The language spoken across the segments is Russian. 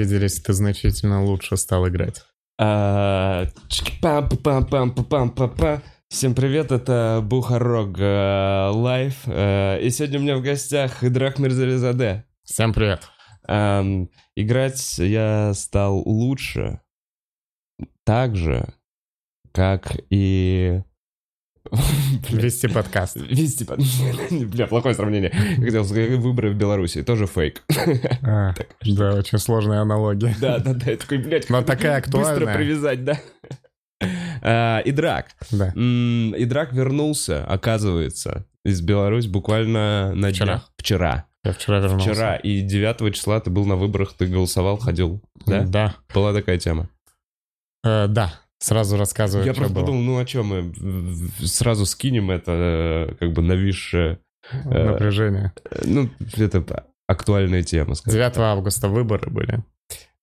виделись, ты значительно лучше стал играть. Всем привет, это Бухарог э, Лайв. Э, И сегодня у меня в гостях Идрак Мирзализаде. Всем привет. Играть я стал лучше. Так же, как и... Вести подкаст. Вести под... Бля, плохое сравнение. Хотел сказать, выборы в Беларуси. Тоже фейк. А, да, очень сложная аналогия. Да, да, да. Я такой, блядь, Но такая быстро актуальная. привязать, да. А, Идрак. Да. Идрак вернулся, оказывается, из Беларуси буквально на Вчера. днях. Вчера. Я вчера вернулся. Вчера. И 9 числа ты был на выборах, ты голосовал, ходил. Да? Да. Была такая тема. Э, да. Сразу рассказываю, Я просто было. подумал, ну а что мы сразу скинем это э, как бы нависшее... э, Напряжение. э, Ну, это актуальная тема, скажем. 9 августа выборы были.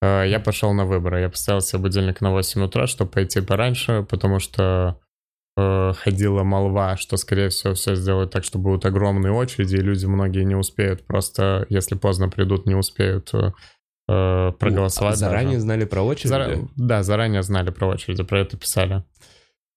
Э, Я пошел на выборы. Я поставил себе будильник на 8 утра, чтобы пойти пораньше, потому что ходила молва, что, скорее всего, все сделают так, что будут огромные очереди, и люди многие не успеют. Просто, если поздно придут, не успеют э, проголосовать. А Заранее даже. знали про очередь? Зара- Да, заранее знали про очереди, про это писали.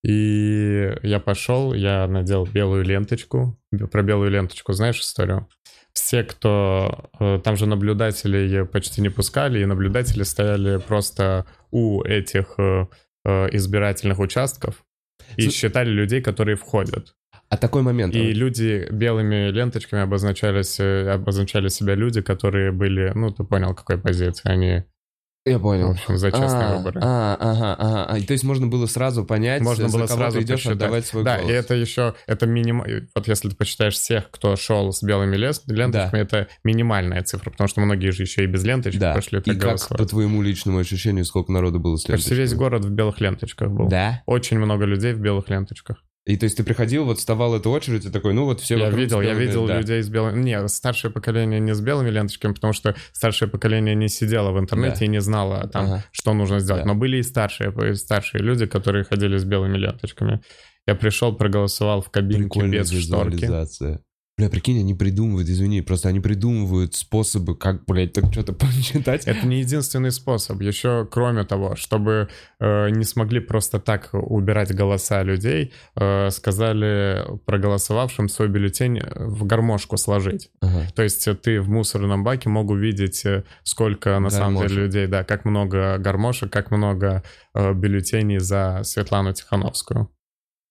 И я пошел, я надел белую ленточку. Про белую ленточку знаешь историю? Все, кто... э, Там же наблюдателей почти не пускали, и наблюдатели стояли просто у этих э, э, избирательных участков и Слу- считали людей, которые входят. А такой момент. И люди белыми ленточками обозначались, э, обозначали себя люди, которые были, ну, ты понял, какой позиции. Они, Я в понял. общем, за честные а, выборы. А, ага, ага. А, то есть можно было сразу понять, Можно за было кого сразу ты идешь посчитать. отдавать свой Да, голос. и это еще, это миним... Вот если ты посчитаешь всех, кто шел с белыми лес- ленточками, это минимальная цифра, потому что многие же еще и без ленточек Да. пошли И как, по твоему личному ощущению, сколько народу было с Почти весь ленточками? город в белых ленточках был. Да? Очень много людей в белых ленточках. И то есть ты приходил, вот вставал эту очередь, и такой, ну вот все я видел, я видел да. людей с белыми... Не, старшее поколение не с белыми ленточками, потому что старшее поколение не сидело в интернете Да. и не знало там, Ага. что нужно сделать. Да. Но были и старшие, и старшие люди, которые ходили с белыми ленточками. Я пришел, проголосовал в кабинке Прикольная без шторки. Бля, прикинь, они придумывают, извини, просто они придумывают способы, как, блядь, так что-то почитать. Это не единственный способ. Еще, кроме того, чтобы э, не смогли просто так убирать голоса людей, э, сказали проголосовавшим свой бюллетень в гармошку сложить. Ага. То есть э, ты в мусорном баке мог увидеть, э, сколько на самом Гармошек. деле людей, да, как много гармошек, как много э, бюллетеней за Светлану Тихановскую.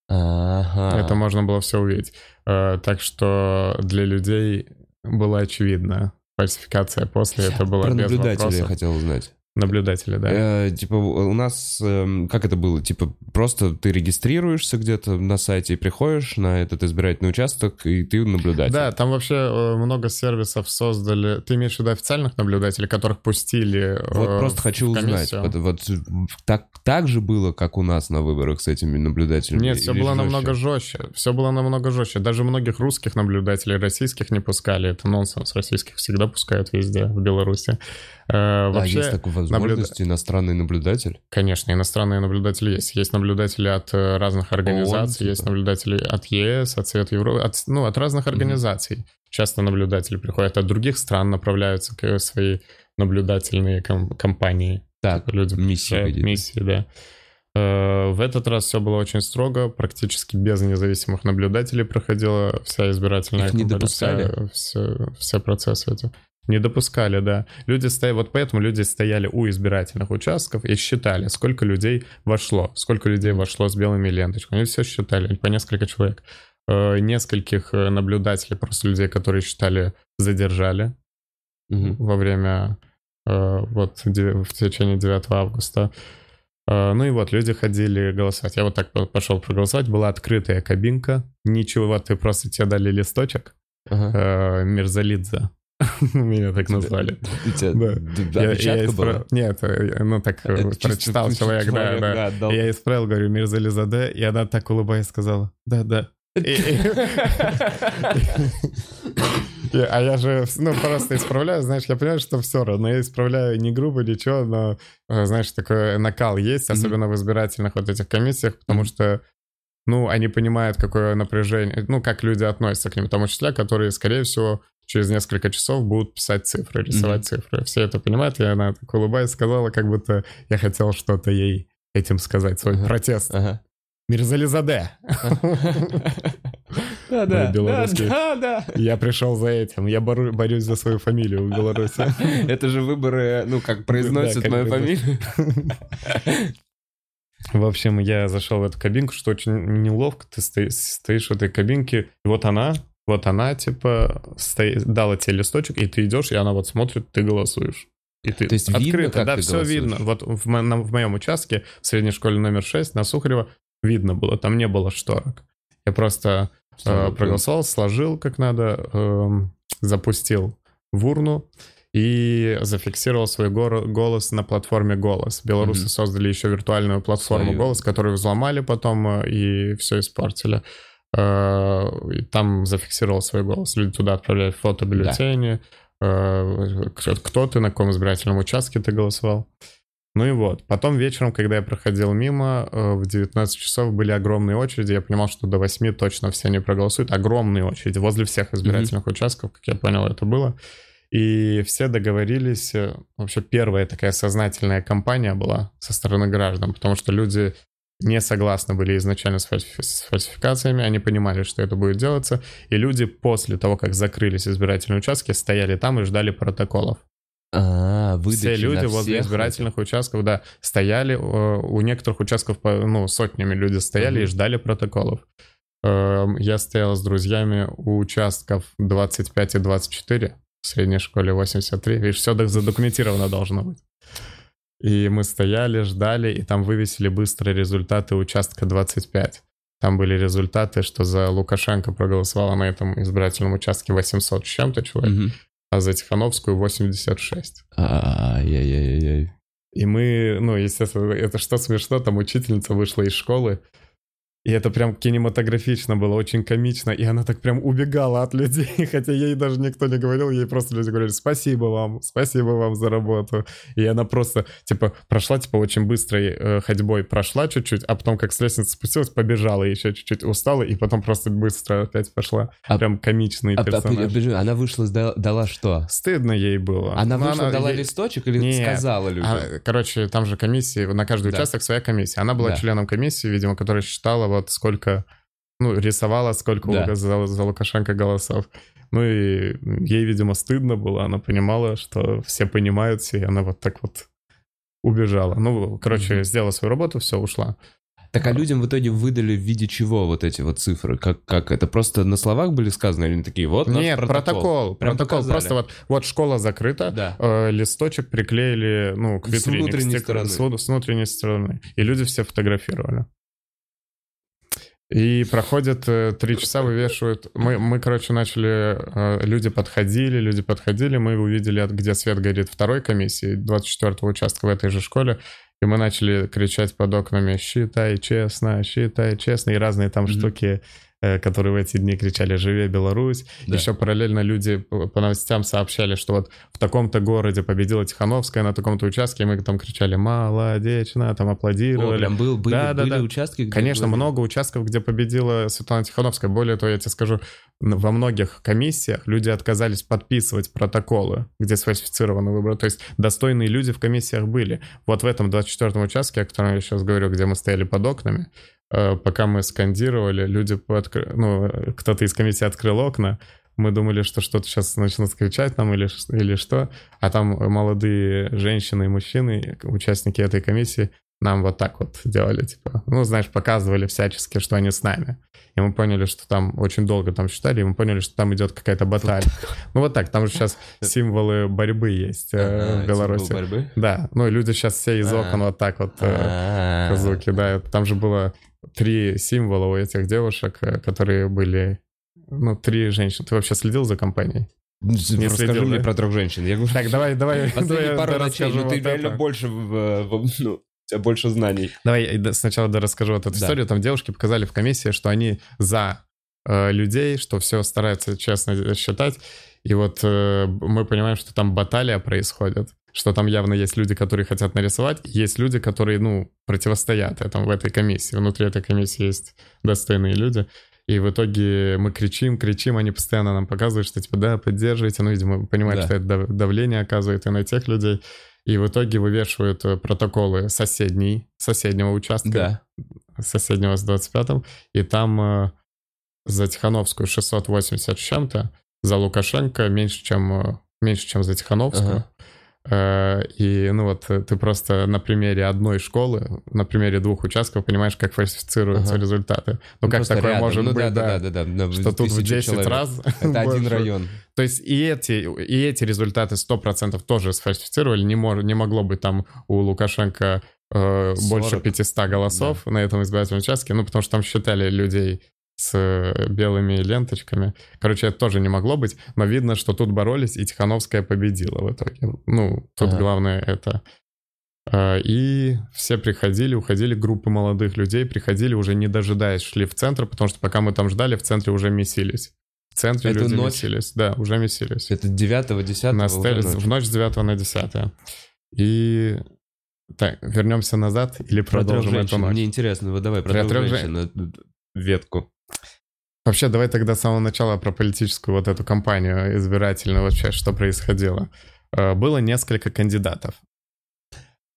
Ага. Это можно было все увидеть. Э, так что для людей было очевидно. Фальсификация после это была Про без наблюдателя я вопросов. хотел узнать. Наблюдатели, да. Э, типа у нас, эм, как это было? Типа просто ты регистрируешься где-то на сайте и приходишь на этот избирательный участок, и ты наблюдатель. Да, там вообще э, много сервисов создали. Ты имеешь в виду официальных наблюдателей, которых пустили Вот э, просто хочу в узнать. Вот, вот так, так же было, как у нас на выборах с этими наблюдателями? Нет, все было жестче? намного жестче. Все было намного жестче. Даже многих русских наблюдателей российских не пускали. Это нонсенс. Российских всегда пускают везде, в Беларуси. Э, А вообще, есть такая возможность, иностранный наблюдатель? конечно, иностранные наблюдатели есть. Есть наблюдатели от э, разных организаций, типа? есть наблюдатели от ЕС, от Совета Европы, от, ну, от разных организаций. Часто наблюдатели приходят от других стран, направляются к свои наблюдательные ком- компании. Так, Люди миссии миссии, да. Э, В этот раз все было очень строго, практически без независимых наблюдателей проходила вся избирательная Их не допускали? вся- все, все процессы эти. Не допускали, да. Люди стояли, вот поэтому люди стояли у избирательных участков и считали, сколько людей вошло, сколько людей вошло с белыми ленточками. Они все считали, по несколько человек. Э, Нескольких э, наблюдателей, просто людей, которые считали, задержали Мгм. во время, э, вот, в течение 9 августа. Ну и вот, люди ходили голосовать. Я вот так по- пошел проголосовать. Была открытая кабинка. Ничего, вот ты просто тебе дали листочек. Ага. Мирзалидзе. Меня так назвали. Тебя Нет, э, ну так э, прочитал человек, да, да. Я исправил, говорю, Мирзализаде, и она так улыбаясь сказала, да, да. А я же, ну, просто исправляю, знаешь, я понимаю, что все равно, я исправляю не грубо, ничего, но, э, знаешь, такой накал есть, особенно в избирательных вот этих комиссиях, потому что, ну, они понимают, какое напряжение, ну, как люди относятся к ним. Там учителя, которые, скорее всего, через несколько часов будут писать цифры, рисовать mm-hmm. цифры. Все это понимают, и она так улыбаясь сказала, как будто я хотел что-то ей этим сказать, свой ага. протест. Ага. Мирзализаде. Да, да, да, да. Я пришел за этим. Я борюсь за свою фамилию в Беларуси. Это же выборы, ну, как произносят мою фамилию. В общем, я зашел в эту кабинку, что очень неловко. Ты стоишь в этой кабинке, и вот она, вот она, типа, стоит, дала тебе листочек, и ты идешь, и она вот смотрит, ты голосуешь. И ты То есть открыто, видно, как да, ты все голосуешь? видно. Вот в, на, в моем участке, в средней школе номер 6, на Сухарева, видно было, там не было шторок. Я просто э, проголосовал, сложил как надо, э, запустил в урну и зафиксировал свой го- голос на платформе «Голос». Белорусы mm-hmm. создали еще виртуальную платформу Свою. «Голос», которую взломали потом э, и все испортили. Э, и там зафиксировал свой голос. Люди туда отправляют фото бюллетени, да. кто ты, на каком избирательном участке ты голосовал. Ну и вот. Потом вечером, когда я проходил мимо, э, в 19 часов были огромные очереди. Я понимал, что до 8 точно все не проголосуют. Огромные очереди возле всех избирательных mm-hmm. участков, как я понял, это было. И все договорились. Э, вообще первая такая сознательная кампания была со стороны граждан, потому что люди не согласны были изначально с, фальсифи- с фальсификациями, они понимали, что это будет делаться, и люди после того, как закрылись избирательные участки, стояли там и ждали протоколов. А, Все люди возле избирательных это? участков, да, стояли, у некоторых участков, ну, сотнями люди стояли uh-huh. и ждали протоколов. Эм, я стоял с друзьями у участков 25 и 24 в средней школе 83. Видишь, все задокументировано должно быть. И мы стояли, ждали, и там вывесили быстрые результаты участка 25. Там были результаты, что за Лукашенко проголосовало на этом избирательном участке 800 с чем-то человек. Uh-huh а за Тихановскую 86. Ай-яй-яй-яй. И мы, ну, естественно, это что смешно, там учительница вышла из школы, и это прям кинематографично было, очень комично. И она так прям убегала от людей, хотя ей даже никто не говорил, ей просто люди говорили «спасибо вам, спасибо вам за работу». И она просто, типа, прошла, типа, очень быстрой э, ходьбой, прошла чуть-чуть, а потом как с лестницы спустилась, побежала еще чуть-чуть, устала, и потом просто быстро опять пошла. А, прям комичный а, персонаж. А, она вышла, дала, дала что? Стыдно ей было. Она Но вышла, она, дала ей... листочек или Нет, сказала людям? А, короче, там же комиссия, на каждый да. участок своя комиссия. Она была да. членом комиссии, видимо, которая считала вот сколько, ну, рисовала, сколько да. за, за Лукашенко голосов. Ну и ей, видимо, стыдно было, она понимала, что все понимают, и она вот так вот убежала. Ну, короче, mm-hmm. сделала свою работу, все, ушла. Так а людям в итоге выдали в виде чего вот эти вот цифры? Как, как это просто на словах были сказаны или такие вот Нет, протокол. Протокол. протокол. Просто вот, вот школа закрыта, да. э, листочек приклеили, ну, к витрине. С внутренней к стороны. С, с внутренней стороны. И люди все фотографировали. И проходит э, три часа, вывешивают. Мы, мы, короче, начали... Э, люди подходили, люди подходили. Мы увидели, где свет горит второй комиссии, 24-го участка в этой же школе. И мы начали кричать под окнами «Считай честно, считай честно» и разные там mm-hmm. штуки которые в эти дни кричали «Живе Беларусь!». Да. Еще параллельно люди по новостям сообщали, что вот в таком-то городе победила Тихановская на таком-то участке, и мы там кричали «Молодечно!», там аплодировали. О, прям был, были, да, да, были да. участки, где Конечно, были... много участков, где победила Светлана Тихановская. Более того, я тебе скажу, во многих комиссиях люди отказались подписывать протоколы, где сфальсифицированы выборы. То есть достойные люди в комиссиях были. Вот в этом 24-м участке, о котором я сейчас говорю, где мы стояли под окнами, Э, пока мы скандировали, люди, пооткр... ну, кто-то из комиссии открыл окна, мы думали, что что-то сейчас начнут кричать нам или, или что, а там молодые женщины и мужчины, участники этой комиссии, нам вот так вот делали, типа, ну, знаешь, показывали всячески, что они с нами. И мы поняли, что там очень долго там считали, и мы поняли, что там идет какая-то баталия. Ну вот так, там же сейчас символы борьбы есть э, в Беларуси. борьбы? Да, ну люди сейчас все из окон вот так вот э, звуки, да. Там же было три символа у этих девушек, э, которые были, ну, три женщины. Ты вообще следил за компанией? Не Расскажи следил, мне да? про трех женщин. Я говорю, так, давай, давай. Последние пару ночей, ну ты реально больше, в, ну, тебя больше знаний. Давай сначала да, расскажу вот эту да. историю. Там девушки показали в комиссии, что они за э, людей, что все стараются честно считать. И вот э, мы понимаем, что там баталия происходит что там явно есть люди, которые хотят нарисовать, есть люди, которые, ну, противостоят этому в этой комиссии. Внутри этой комиссии есть достойные люди. И в итоге мы кричим, кричим, они постоянно нам показывают, что типа, да, поддерживайте. Ну, видимо, понимают, Да. что это дав- давление оказывает и на тех людей. И в итоге вывешивают э, протоколы соседней, соседнего участка, Да. соседнего с 25-м. И там э, за Тихановскую 680 с чем-то, за Лукашенко меньше, чем, э, меньше, чем за Тихановскую. Э, И, ну вот, э, ты просто на примере одной школы, на примере двух участков понимаешь, как фальсифицируются Ага. результаты. Ну, как просто такое рядом. может Ну быть, да, да, да, да, да, да, что тут в тысячу 10 человек. раз Это один район. То есть и эти, и эти результаты 100% тоже сфальсифицировали. Не, мож, не могло быть там у Лукашенко э, больше 40. 500 голосов на этом избирательном участке. Ну, потому что там считали людей с э, белыми ленточками. Короче, это тоже не могло быть. Но видно, что тут боролись, и Тихановская победила в итоге. Ну, тут Ага. главное это... Э, И все приходили, уходили, группы молодых людей приходили, уже не дожидаясь, шли в центр, потому что пока мы там ждали, в центре уже месились. В центре Это люди ночь? месились. Да, уже месились. Это 9 10 На стеле- в ночь с 9 на 10. И так, вернемся назад или Про продолжим эту женщин. ночь? Мне интересно, вот давай про трех женщин. э, Ветку. Вообще, давай тогда с самого начала про политическую вот эту кампанию избирательную вообще, что происходило. Э, Было несколько кандидатов.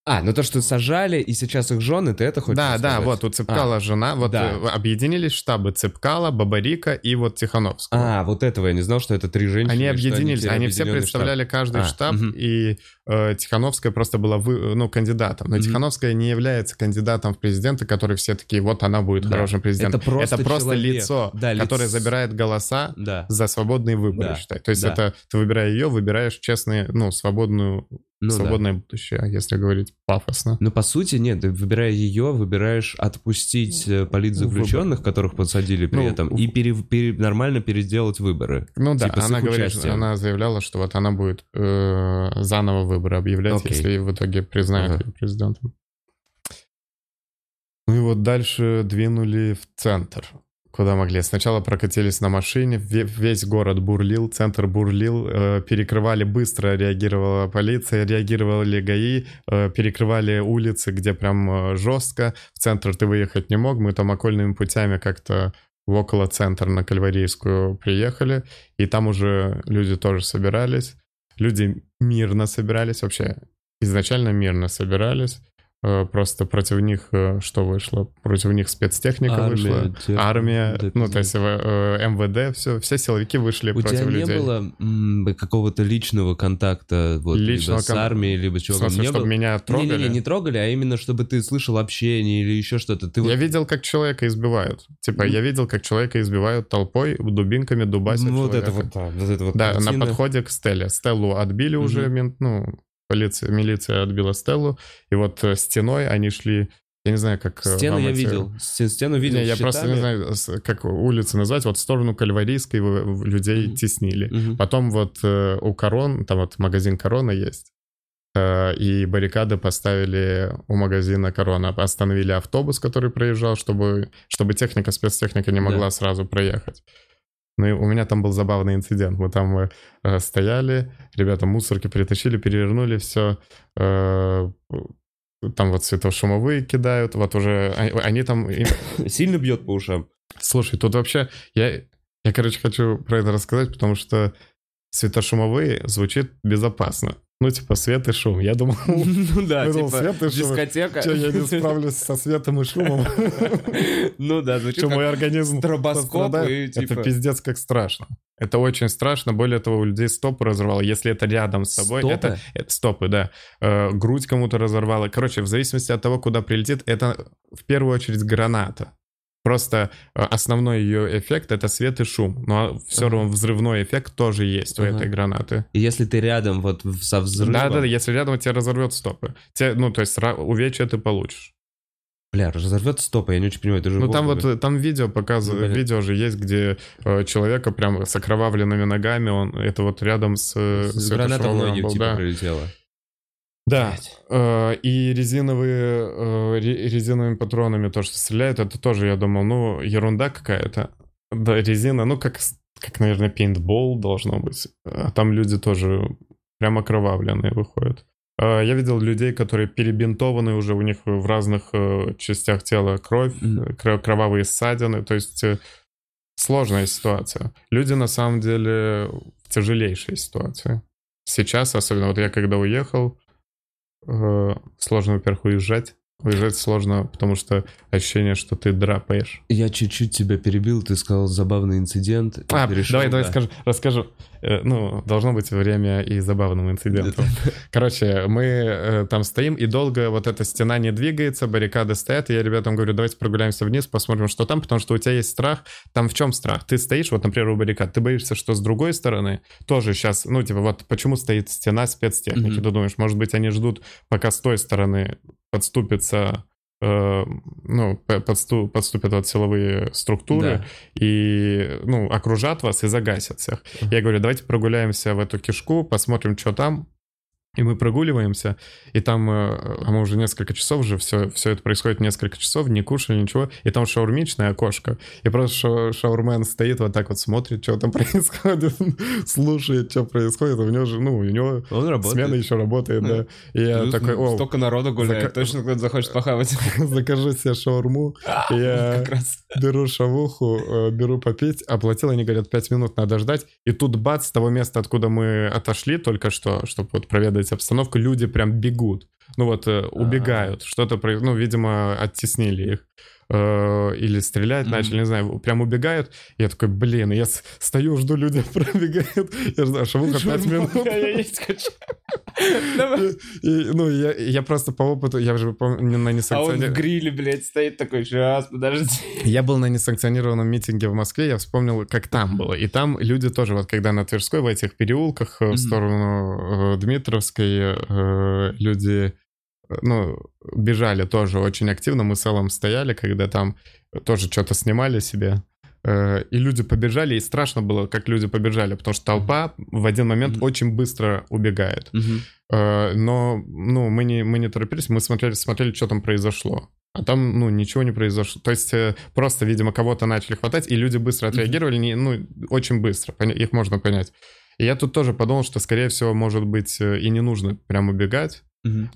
А, ну то, что сажали, и сейчас их жены, ты это хочешь да, да, сказать? вот у Цепкала жена, вот да. э, объединились штабы Цепкала, Бабарика и вот Тихановского. А, вот этого я не знал, что это три женщины. Они объединились, теперь они все представляли каждый А, штаб, мгм. и э, Тихановская просто была вы, ну, кандидатом. Но Мгм. Тихановская не является кандидатом в президенты, которые все такие, вот она будет Да. хорошим президентом. Это просто человек. лицо, Да, которое лиц- забирает голоса штаб. Да. за свободные выборы, Да, считай. То есть да. это ты выбирая ее, выбираешь честные, ну, свободную, Ну, да. свободное будущее, если говорить пафосно. Ну, по сути, нет, ты выбирая ее, выбираешь отпустить э, политзаключенных, которых посадили при Ну, этом, и пере- пере- нормально переделать выборы. Ну да, Типа она говорит, она заявляла, что вот она будет э, заново выборы объявлять, Окей. если в итоге признают Ага. ее президентом. Ну и вот дальше двинули в центр, куда могли. Сначала прокатились на машине, ве- весь город бурлил, центр бурлил, э, перекрывали быстро, реагировала полиция, реагировали ГАИ, э, перекрывали улицы, где прям э, жестко. В центр ты выехать не мог, мы там окольными путями как-то в около центра на Кальварийскую приехали, и там уже люди тоже собирались. Люди мирно собирались, вообще изначально мирно собирались. Э, Просто против них э, что вышло? Против них спецтехника вышла. те- Армия, да, ну, то есть э, МВД, все, все силовики вышли У тебя против не людей. было какого-то личного контакта вот, Личного либо с кон- армией, либо с В чуваком? смысле, Не чтобы было? меня трогали? Не-не-не, не трогали, а именно, чтобы ты слышал общение или еще что-то. Ты Я видел, как человека избивают. Типа, я видел, как человека избивают толпой, дубинками дубасят Ну, вот человека. это вот, да, вот это вот Да, на картина. подходе к Стелле. Стеллу отбили Мгм. уже, мент, ну, полиция, милиция отбила Стеллу, и вот э, стеной они шли, я не знаю, как... э, Стену я эти- видел. Стен- Стену видел. Не, я просто не знаю, как улицы назвать, вот в сторону Кальварийской людей Мгм. теснили. Мгм. Потом вот э, у Корон, там вот магазин Корона есть, э, и баррикады поставили у магазина Корона. Остановили автобус, который проезжал, чтобы, чтобы техника, спецтехника не могла Да. сразу проехать. Ну и у меня там был забавный инцидент. Мы там э, э, стояли, ребята мусорки притащили, перевернули все. там вот светошумовые кидают, вот уже они, они там... Сильно бьет по ушам. Слушай, тут вообще... Я, я, короче, хочу про это рассказать, потому что светошумовые звучит безопасно. Ну, типа, свет и шум. Я думал, Ну да, Я думал, типа свет и шум. дискотека. что я не справлюсь со светом и шумом, Ну да, звучит что мой организм стробоскоп и типа... Это пиздец как страшно. Это очень страшно. Более того, у людей стопы разорвало. Если это рядом с тобой, Стопы? это, это стопы, да. Э, грудь кому-то разорвало. Короче, в зависимости от того, куда прилетит, это в первую очередь граната. Просто э, основной ее эффект это свет и шум. Но все Ага. равно взрывной эффект тоже есть у Ага. этой гранаты. И если ты рядом вот со взрывом... Да, да, если рядом тебя разорвет стопы. Те, ну, то есть увечья ты получишь. Бля, разорвет стопы, я не очень понимаю, ты же... Ну там вот э, там видео показывают, Ну, видео же есть, где э, человека прям с окровавленными ногами, он это вот рядом с, э, С с ноги был, типа да. прилетела. Да. Э, и резиновые э, ре- резиновыми патронами то, что стреляют, это тоже, я думал, ну ерунда какая-то. Да, резина, ну как, как наверное, пейнтбол должно быть. А там люди тоже прям окровавленные выходят. Э, Я видел людей, которые перебинтованы уже, у них в разных частях тела кровь, кровавые ссадины, то есть сложная ситуация. Люди на самом деле в тяжелейшей ситуации. Сейчас, особенно вот я когда уехал, сложно, во-первых, уезжать. Уезжать сложно, потому что ощущение, что ты драпаешь. Я чуть-чуть тебя перебил, ты сказал забавный инцидент. А, решил, давай, давай да. скажу, расскажу. Э, Ну, должно быть время и забавным инцидентом. Короче, мы э, там стоим, и долго вот эта стена не двигается, баррикады стоят, и я ребятам говорю, давайте прогуляемся вниз, посмотрим, что там, потому что у тебя есть страх. Там в чем страх? Ты стоишь, вот, например, у баррикад, ты боишься, что с другой стороны тоже сейчас, ну, типа, вот почему стоит стена спецтехники? Ты думаешь, может быть, они ждут, пока с той стороны подступится э, ну, подсту- подступят вот силовые структуры Да. и, ну, окружат вас и загасят всех. Я говорю, давайте прогуляемся в эту кишку, посмотрим, что там. И мы прогуливаемся, и там, э, а мы уже несколько часов уже, все, все это происходит несколько часов, не кушали ничего, и там шаурмичное окошко, и просто ша- шаурмен стоит вот так вот, смотрит, что там происходит, слушает, что происходит, у него же, ну, у него Он работает. смена еще работает, Да. да. И я Плюс, такой, о, Столько народу гуляет, точно кто-то захочет похавать. закажи себе шаурму, я беру шавуху, э, беру попить, оплатил, они говорят, 5 минут надо ждать. И тут бац, с того места, откуда мы отошли только что, чтобы вот проведать обстановку, люди прям бегут. Ну вот, э, убегают. Что-то, ну, видимо, оттеснили их. Э, Или стрелять Мгм. начали, не знаю, прям убегают. Я такой, блин, я стою, жду, люди пробегают. Я жду, шавуха 5 минут. Я есть хочу. Ну, я, просто по опыту, я уже помню на А он в несанкционированном... гриле, блядь, стоит такой, сейчас, подожди. Я был на несанкционированном митинге в Москве, я вспомнил, как там было. И там люди тоже, вот когда на Тверской, в этих переулках э, в сторону э, Дмитровской, люди, ну, бежали тоже очень активно. Мы с Эллом стояли, когда там тоже что-то снимали себе. Э, И люди побежали, и страшно было, как люди побежали, потому что толпа в один момент Мгм. очень быстро убегает. Э, Но, ну, мы не, мы не торопились, мы смотрели, смотрели, что там произошло. А там, ну, ничего не произошло. То есть э, просто, видимо, кого-то начали хватать, и люди быстро отреагировали, не, ну, очень быстро, их можно понять. И я тут тоже подумал, что, скорее всего, может быть, и не нужно прям убегать,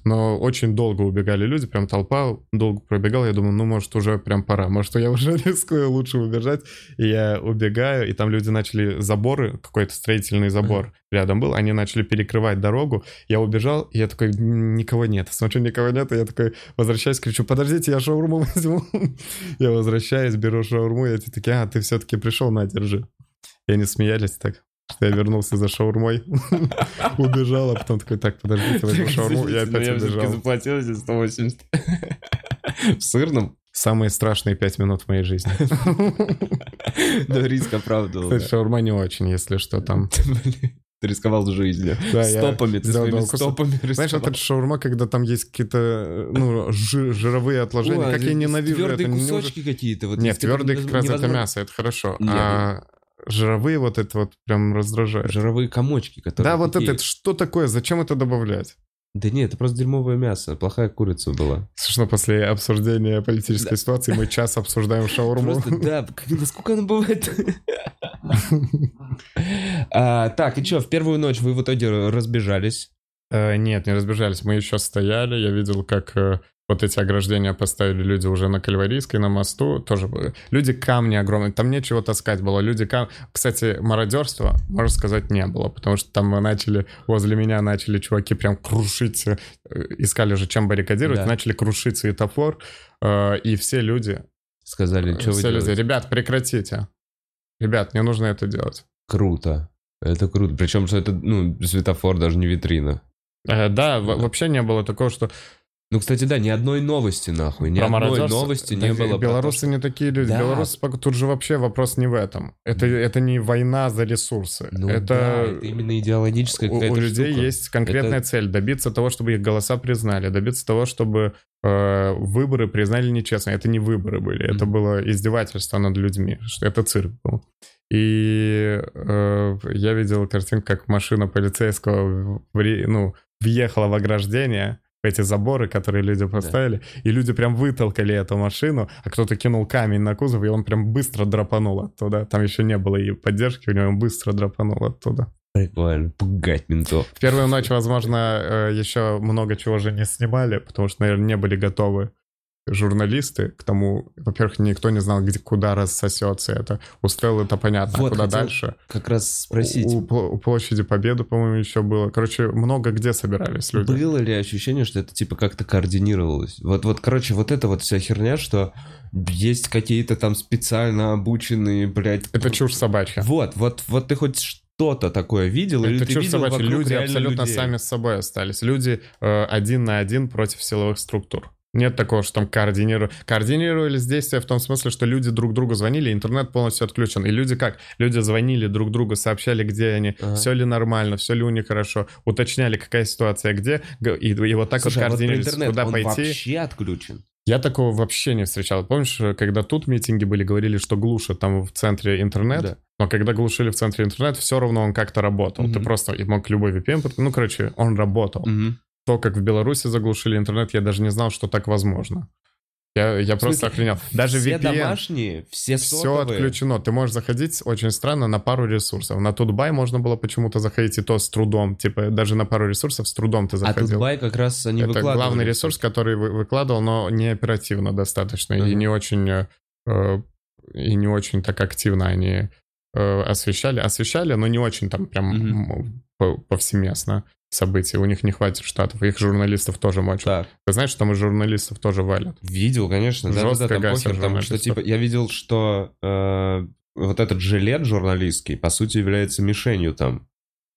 но очень долго убегали люди, прям толпа долго пробегала. Я думаю, ну, может, уже прям пора. Может, я уже рискую лучше убежать. И я убегаю, и там люди начали заборы, какой-то строительный забор рядом был, они начали перекрывать дорогу. Я убежал, и я такой, «М, никого нет. Смотрю, никого нет, и я такой возвращаюсь, кричу, подождите, я шаурму возьму. Я возвращаюсь, беру шаурму, и эти такие, а, ты все-таки пришел, на, держи. И они смеялись так, что я вернулся за шаурмой, убежал, а потом такой, так, подождите, возьму шаурму, я опять убежал. заплатил эти 180. В сырном? Самые страшные пять минут в моей жизни. Да, риск оправдывал. Кстати, шаурма не очень, если что там. Ты рисковал жизнью. Да, я Стопами, ты своими куска. стопами Знаешь, рисковал. это шаурма, когда там есть какие-то, ну, жи- жировые отложения. Ой, Как я ненавижу это. Твердые не уже- кусочки какие-то. вот, Нет, твердые как раз это невозможно- мясо, это хорошо. Нет, А жировые вот это вот прям раздражает. Жировые комочки, которые Да, вот такие. это, что такое? Зачем это добавлять? Да нет, это просто дерьмовое мясо. Плохая курица была. Смешно, после обсуждения политической ситуации мы час обсуждаем шаурму. Просто, да, насколько она бывает. А, Так, и что, в первую ночь вы в итоге разбежались? Э, Нет, не разбежались. Мы еще стояли. Я видел, как э, вот эти ограждения поставили люди уже на Кальварийской, на мосту. Тоже э, люди камни огромные. Там нечего таскать было. Люди кам... Кстати, мародерства, можно сказать, не было. Потому что там мы начали, возле меня начали чуваки прям крушить. э, Искали же, чем баррикадировать. Да. Начали крушить светофор. э, И все люди... Сказали, что вы все люди, делаете? ребят, прекратите. Ребят, не нужно это делать. Круто. Это круто. Причем, что это, ну, светофор, даже не витрина. Э, Да, Да. вообще не было такого, что Ну, кстати, да, ни одной новости, нахуй. Ни Про одной мародерство? новости Да не было. про то, Белорусы не такие люди. Да. Белорусы тут же вообще вопрос не в этом. Это, это не война за ресурсы. Ну это, да, это именно идеологическая у, у какая-то людей штука. есть конкретная Это- цель добиться того, чтобы их голоса признали, добиться того, чтобы э, выборы признали нечестно. Это не выборы были, это Мгм. было издевательство над людьми, что это цирк был. И э, я видел картинку, как машина полицейского вре- ну, въехала в ограждение, эти заборы, которые люди поставили, и люди прям вытолкали эту машину, а кто-то кинул камень на кузов, и он прям быстро драпанул оттуда. Там еще не было и поддержки, у него он быстро драпанул оттуда. Прикольно, пугать ментов. В первую ночь, возможно, э, еще много чего же не снимали, потому что, наверное, не были готовы журналисты к тому, во-первых, никто не знал, где, куда рассосется это. У Стеллы это понятно, Вот, а куда дальше? Как раз спросить, У, у- площади Победы, по-моему, еще было. Короче, много где собирались люди. было ли ощущение, что это типа как-то координировалось? Вот, вот, короче, вот эта вот вся херня, что есть какие-то там специально обученные, блядь... Это чушь собачья. Вот, вот, вот ты хоть что-то такое видел, или Это ты чушь видел вокруг Люди абсолютно людей? сами с собой остались. Люди э, один на один против силовых структур. Нет такого, что там координиру... координировались действия в том смысле, что люди друг другу звонили, интернет полностью отключен. И люди как? Люди звонили друг другу, сообщали, где они, Ага. все ли нормально, все ли у них хорошо, уточняли, какая ситуация где, и, и вот так Слушай, а вот вот про координировались, интернет, куда он пойти. вообще отключен. Я такого вообще не встречал. Помнишь, когда тут митинги были, говорили, что глушат там в центре интернет, Да. но когда глушили в центре интернет, все равно он как-то работал. Ты Мгм. просто мог любой VPN... Ну, короче, он работал. Мгм. То, как в Беларуси заглушили интернет, я даже не знал, что так возможно. Я, я просто охренел. Даже все VPN, домашние, все все сотовые. отключено. Ты можешь заходить, очень странно, на пару ресурсов. На Тутбай можно было почему-то заходить, и то с трудом. Типа, даже на пару ресурсов с трудом ты А заходил. Тутбай как раз они Это выкладывали. главный ресурс, который вы- выкладывал, но не оперативно достаточно и Мгм. не очень э, э, и не очень так активно они э, освещали, освещали, но не очень там прям по- повсеместно события. У них не хватит штатов, их журналистов тоже мочат. Так, Ты знаешь, что там и журналистов тоже валят? видел, конечно. Да, да, Жестко да, там похер, там что типа, я видел, что э, вот этот жилет журналистский, по сути, является мишенью там.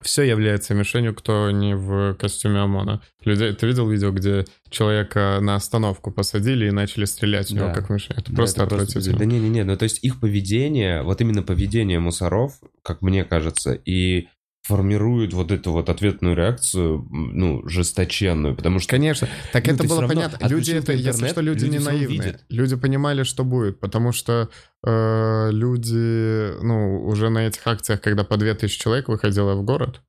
Все является мишенью, кто не в костюме ОМОНа. Людей, ты видел видео, где человека на остановку посадили и начали стрелять в него Да. как мишень? Это Да, просто это отвратительно. Да не-не-не, ну то есть их поведение, вот именно поведение мусоров, как мне кажется, и формирует вот эту вот ответную реакцию, ну, жесточенную, потому что... Конечно. Так Ну, это было понятно. Люди это, ты если интернет, что, люди, люди не наивные. видят. Люди понимали, что будет, потому что э, люди, ну, уже на этих акциях, когда по 2000 человек выходило в город,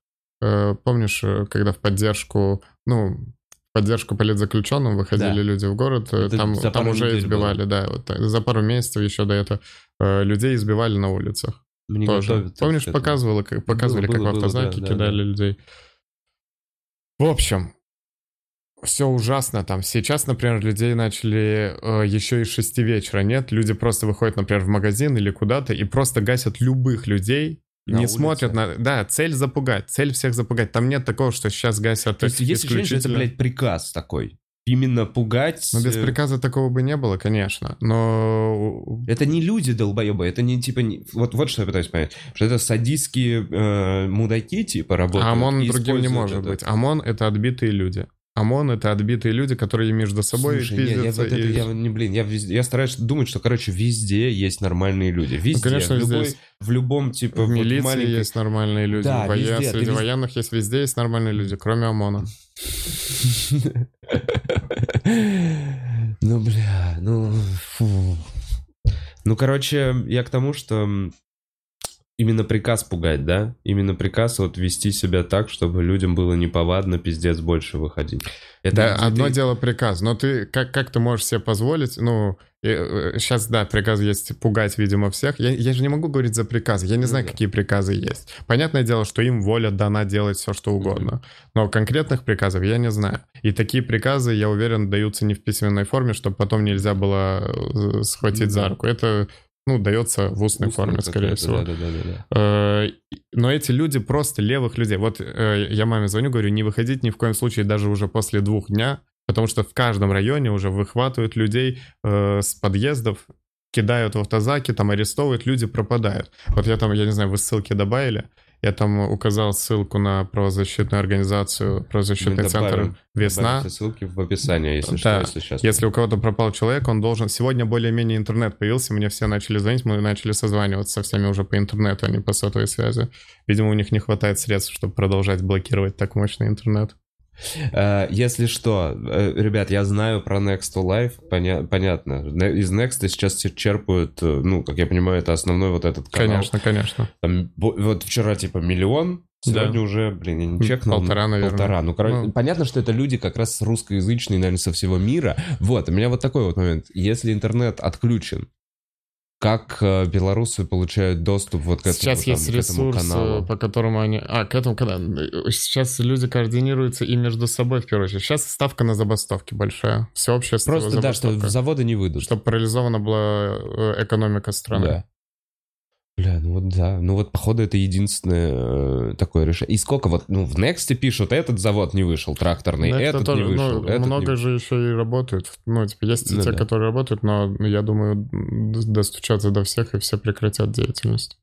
э, помнишь, э, когда в поддержку, ну, в поддержку политзаключенным выходили Да. люди в город, э, Это там, там уже избивали, да, вот так. за пару месяцев еще до этого э, людей избивали на улицах. Не тоже. готовятся Помнишь, показывала, как, показывали, было, как в было, автозаке да, да, кидали да. людей. В общем, все ужасно там. Сейчас, например, людей начали э, еще и с 6 вечера, нет? Люди просто выходят, например, в магазин или куда-то и просто гасят любых людей, На не улице. смотрят на... Да, цель запугать, цель всех запугать. Там нет такого, что сейчас гасят То есть есть ощущение, что это, исключительно... блядь, приказ такой. Именно пугать... Ну, без э, приказа такого бы не было, конечно. Но Это не люди долбоебы, это не типа... не- Вот, вот что я пытаюсь понять. Что это садистские э, мудаки типа работают. А ОМОН другим не может это. быть. ОМОН — это отбитые люди. ОМОН — это отбитые люди, которые между собой Слушай, не, я, пиздятся. вот это, и- я, не, блин, я, везде- я стараюсь думать, что, короче, везде есть нормальные люди. Везде, Ну, конечно, в, любой- здесь. в любом, типа, В вот милиции маленькой- есть нормальные люди, Да, в воен- везде, среди вез- военных есть, везде есть нормальные люди, кроме ОМОНа. Ну, бля, ну, фу. Ну, короче, я к тому, что именно приказ пугать, да? Именно приказ вот вести себя так, чтобы людям было неповадно пиздец больше выходить. Это Да, где одно ты- дело приказ, но ты как, как ты можешь себе позволить, ну, сейчас, да, приказ есть пугать, видимо, всех. Я, я же не могу говорить за приказы, я не знаю, да. какие приказы есть. Понятное дело, что им воля дана делать все, что угодно, но конкретных приказов я не знаю. И такие приказы, я уверен, даются не в письменной форме, чтобы потом нельзя было э, схватить Ну за да. руку. Это, ну, дается в устной Устная форме, скорее всего. Да-да-да. Э, Но эти люди просто левых людей. Вот э, я маме звоню, говорю, не выходить ни в коем случае даже уже после двух дня, потому что в каждом районе уже выхватывают людей э, с подъездов, кидают в автозаки, там арестовывают, люди пропадают. Вот я там, я не знаю, вы ссылки добавили, я там указал ссылку на правозащитную организацию, правозащитный Мы центр добавим- «Весна». добавим ссылки в описании, если Да. что, если сейчас. Если у кого-то пропал человек, он должен... Сегодня более-менее интернет появился, мне все начали звонить, мы начали созваниваться со всеми уже по интернету, а не по сотовой связи. Видимо, у них не хватает средств, чтобы продолжать блокировать так мощный интернет. Э, Если что, э, ребят, я знаю про Next to Life, поня- понятно. Из Next сейчас черпают, э, ну, как я понимаю, это основной вот этот канал. Конечно, конечно. Там вот вчера типа миллион, сегодня Да. уже, блин, я не чекнул. Полтора, ну, наверное. Полтора. Ну, короче, Ну. понятно, что это люди как раз русскоязычные, наверное, со всего мира. Вот, у меня вот такой вот момент. Если интернет отключен, как э, белорусы получают доступ вот к этому, Сейчас там, есть к ресурс, каналу? э, по которому они... А, к этому каналу. Сейчас люди координируются и между собой, в первую очередь. Сейчас ставка на забастовки большая. Всеобщая Просто, да, что забастовка. заводы не выйдут. Чтобы парализована была э, экономика страны. Да. Бля, ну вот да, ну вот походу это единственное э, такое решение. И сколько вот, ну в Next пишут, этот завод не вышел, тракторный, Ну, это этот тоже, не вышел, ну, этот много не... же еще и работают. Ну, типа, есть и Ну те, да. которые работают, но я думаю, достучаться до всех, и все прекратят деятельность.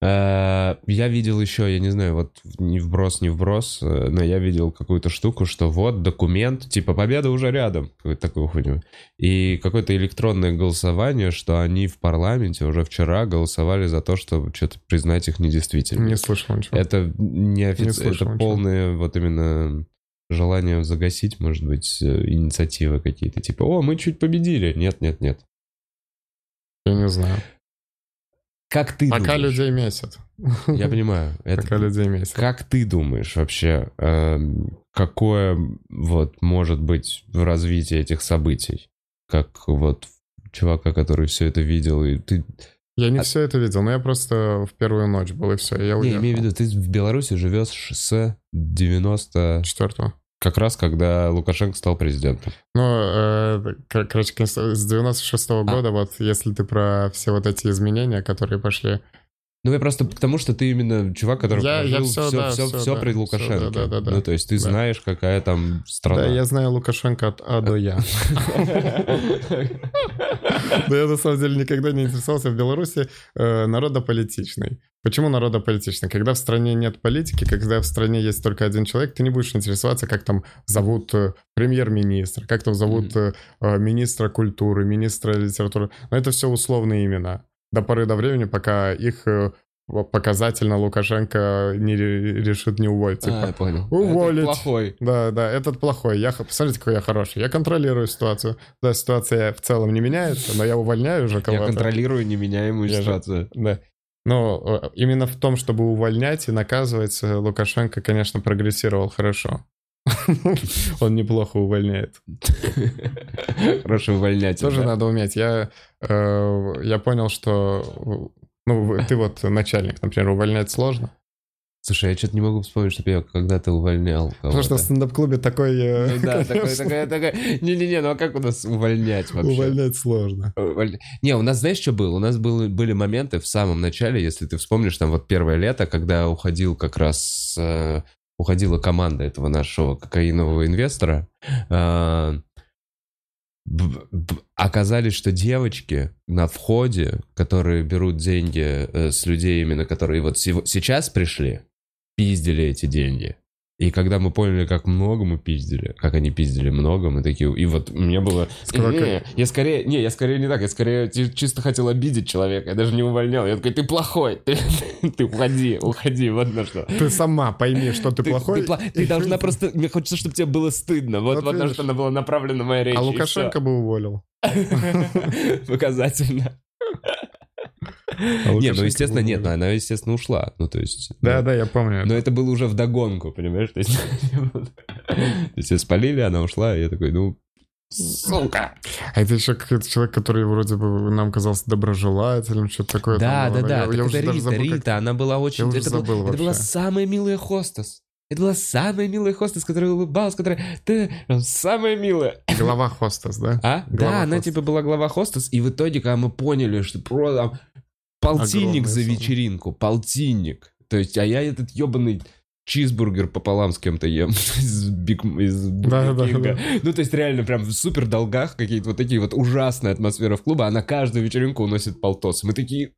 Э, Я видел еще, я не знаю, вот не вброс, не вброс, э, но я видел какую-то штуку, что вот документ, типа победа уже рядом, какую-то такую хуйню. И какое-то электронное голосование, что они в парламенте уже вчера голосовали за то, чтобы что-то признать их недействительными. Не слышал ничего. Это не офици... Не слышал это ничего. полное вот именно желание загасить, может быть, э, инициативы какие-то. Типа, о, мы чуть победили. Нет, нет, нет. Я не знаю. Как ты Пока думаешь? людей месят. Я понимаю. Это... Пока людей месят. Как ты думаешь вообще, эм, какое вот может быть в развитии этих событий? Как вот чувака, который все это видел, и ты... Я не А- все это видел, но я просто в первую ночь был, и все, я Не, уехал. имею в виду, ты в Беларуси живешь с 90... Как раз, когда Лукашенко стал президентом. Ну, э, кор- короче, с 96-го А. года, вот если ты про все вот эти изменения, которые пошли, Ну, я просто потому, что ты именно чувак, который Я- я прожил всё, все, да, все, всё, все да, при Лукашенко. да, да, да, Ну, то есть ты да. знаешь, какая там страна. Да, я знаю Лукашенко от А до Я. Да я на самом деле никогда не интересовался в Беларуси э, народополитичной. Почему народополитичной? Когда в стране нет политики, когда в стране есть только один человек, ты не будешь интересоваться, как там зовут э, премьер-министра, как там зовут э, министра культуры, министра литературы. Но это все условные имена. До поры до времени, пока их показательно Лукашенко не ре- решит не уволить. А, я Типа, понял. уволить. Это плохой. Да, да, этот плохой. Я, посмотрите, какой я хороший. Я контролирую ситуацию. Да, ситуация в целом не меняется, но я увольняю уже Я кого-то. контролирую неменяемую Я же- ситуацию. Да. Но э, именно в том, чтобы увольнять и наказывать, э, Лукашенко, конечно, прогрессировал хорошо. Он неплохо увольняет. Хорошо увольнять. Тоже надо уметь. Я, э, я понял, что... Ну, ты вот начальник, например, увольнять сложно. Слушай, я что-то не могу вспомнить, чтобы я когда-то увольнял Потому что в кого-то. стендап-клубе такой... Ну да, такой, такой, такой. Не-не-не, ну а как у нас увольнять вообще? Увольнять сложно. Уволь- Не, у нас, знаешь, что было? У нас было, были моменты в самом начале, если ты вспомнишь, там вот первое лето, когда уходил как раз... э, уходила команда этого нашего кокаинового инвестора. э, оказались, что девочки на входе, которые берут деньги э, с людей именно, которые вот сейчас пришли, пиздили эти деньги. И когда мы поняли, как много мы пиздили, как они пиздили много, мы такие... И вот мне было... Не, я скорее... Не, я скорее не так. Я скорее чи- чисто хотел обидеть человека. Я даже не увольнял. Я такой, ты плохой. Ты, ты уходи, уходи. Вот на что. Ты сама пойми, что ты, плохой. Ты, пла- ты должна просто... Мне хочется, чтобы тебе было стыдно. Вот, Вот вот на что она была направлена моя речь. А Лукашенко бы уволил. Показательно. А Не, ну, естественно, нет, уволил. она, естественно, ушла. Ну, то есть... Да, ну, да, я помню. Но это было уже вдогонку, понимаешь? То есть, то есть спалили, она ушла, и я такой, ну, сука. А это еще какой-то человек, который вроде бы нам казался доброжелателем, что-то такое. Да, там да, да, Я- так я это Рита, как- Рита, она была очень... это, была- самая милая хостес. Это была самая милая хостес, которая улыбалась, которая... Ты самая милая. Глава хостес, да? А? Глава да, она хостес. типа была глава хостес, и в итоге, когда мы поняли, что про там полтинник Огромная за сумма. вечеринку, полтинник. То есть, а я этот ебаный чизбургер пополам с кем-то ем из Биг из Да, да, да. Ну, то есть, реально, прям в супер долгах какие-то вот такие вот ужасная атмосфера в клубе. Она каждую вечеринку уносит полтос. Мы такие...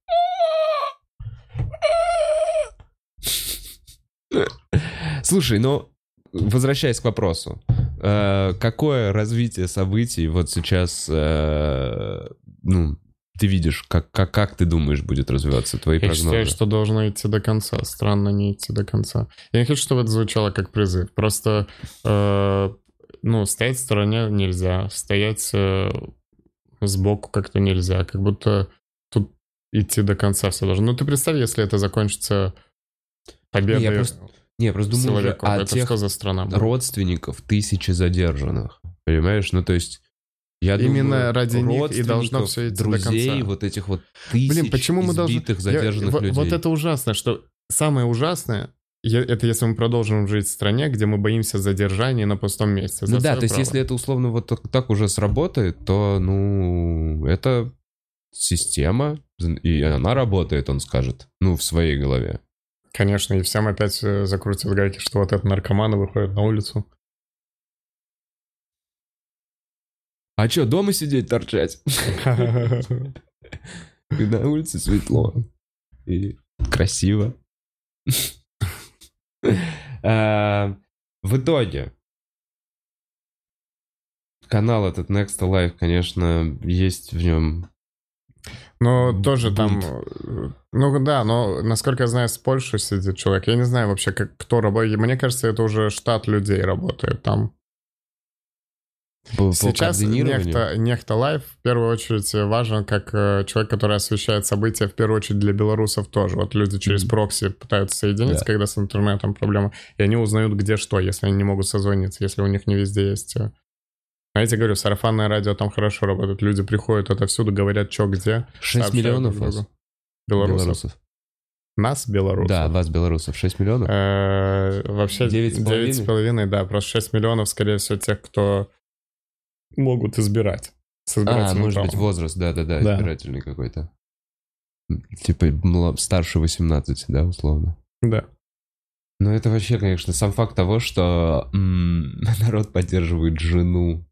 Слушай, ну, возвращаясь к вопросу. э, какое развитие событий вот сейчас, э, ну, ты видишь, как, как, как ты думаешь, будет развиваться твои Я прогнозы? считаю, что должно идти до конца. Странно не идти до конца. Я не хочу, чтобы это звучало как призыв. Просто, э, ну, стоять в стороне нельзя. Стоять э, сбоку как-то нельзя. Как будто тут идти до конца все должно. Ну, ты представь, если это закончится победой Не, я просто Не, я просто думаю уже о это тех что за страна? будет? родственников тысячи задержанных. Понимаешь? Ну, то есть, Я Именно думаю, ради них и должно всё идти до друзей, конца. вот этих вот тысяч Блин, почему мы должны... Я- задержанных вот, людей. вот это ужасно, что самое ужасное, я- это если мы продолжим жить в стране, где мы боимся задержания на пустом месте. Ну да, то есть право. если это условно вот так, так уже сработает, то, ну, это система, и она работает, он скажет, ну, в своей голове. Конечно, и всем опять э, закрутят гайки, что вот это наркоманы выходят на улицу. А что, дома сидеть, торчать? И на улице светло. И красиво. А, В итоге, канал этот Next Life, конечно, есть в нем Но тоже там... Э, Ну да, но насколько я знаю, с Польши сидит человек. Я не знаю вообще, как, кто работает. Мне кажется, это уже штат людей работает там. По, по Сейчас нехта, нехта Лайв в первую очередь важен как э, человек, который освещает события, в первую очередь для белорусов тоже. Вот люди через Мгм. прокси пытаются соединиться, Да. когда с интернетом проблема, и они узнают, где что, если они не могут созвониться, если у них не везде есть... э. А я тебе говорю, сарафанное радио там хорошо работает. Люди приходят отовсюду, говорят, что где. 6 сообщают миллионов вас? другу. Белорусов. Нас, белорусов. Да, вас, белорусов, 6 миллионов? Э, Вообще Девять с половиной? 9,5, да, просто 6 миллионов, скорее всего, тех, кто могут избирать. С А, может быть, возраст, да-да-да, Да. избирательный какой-то. Типа старше 18, да, условно. Да. Но это вообще, конечно, сам факт того, что м, народ поддерживает жену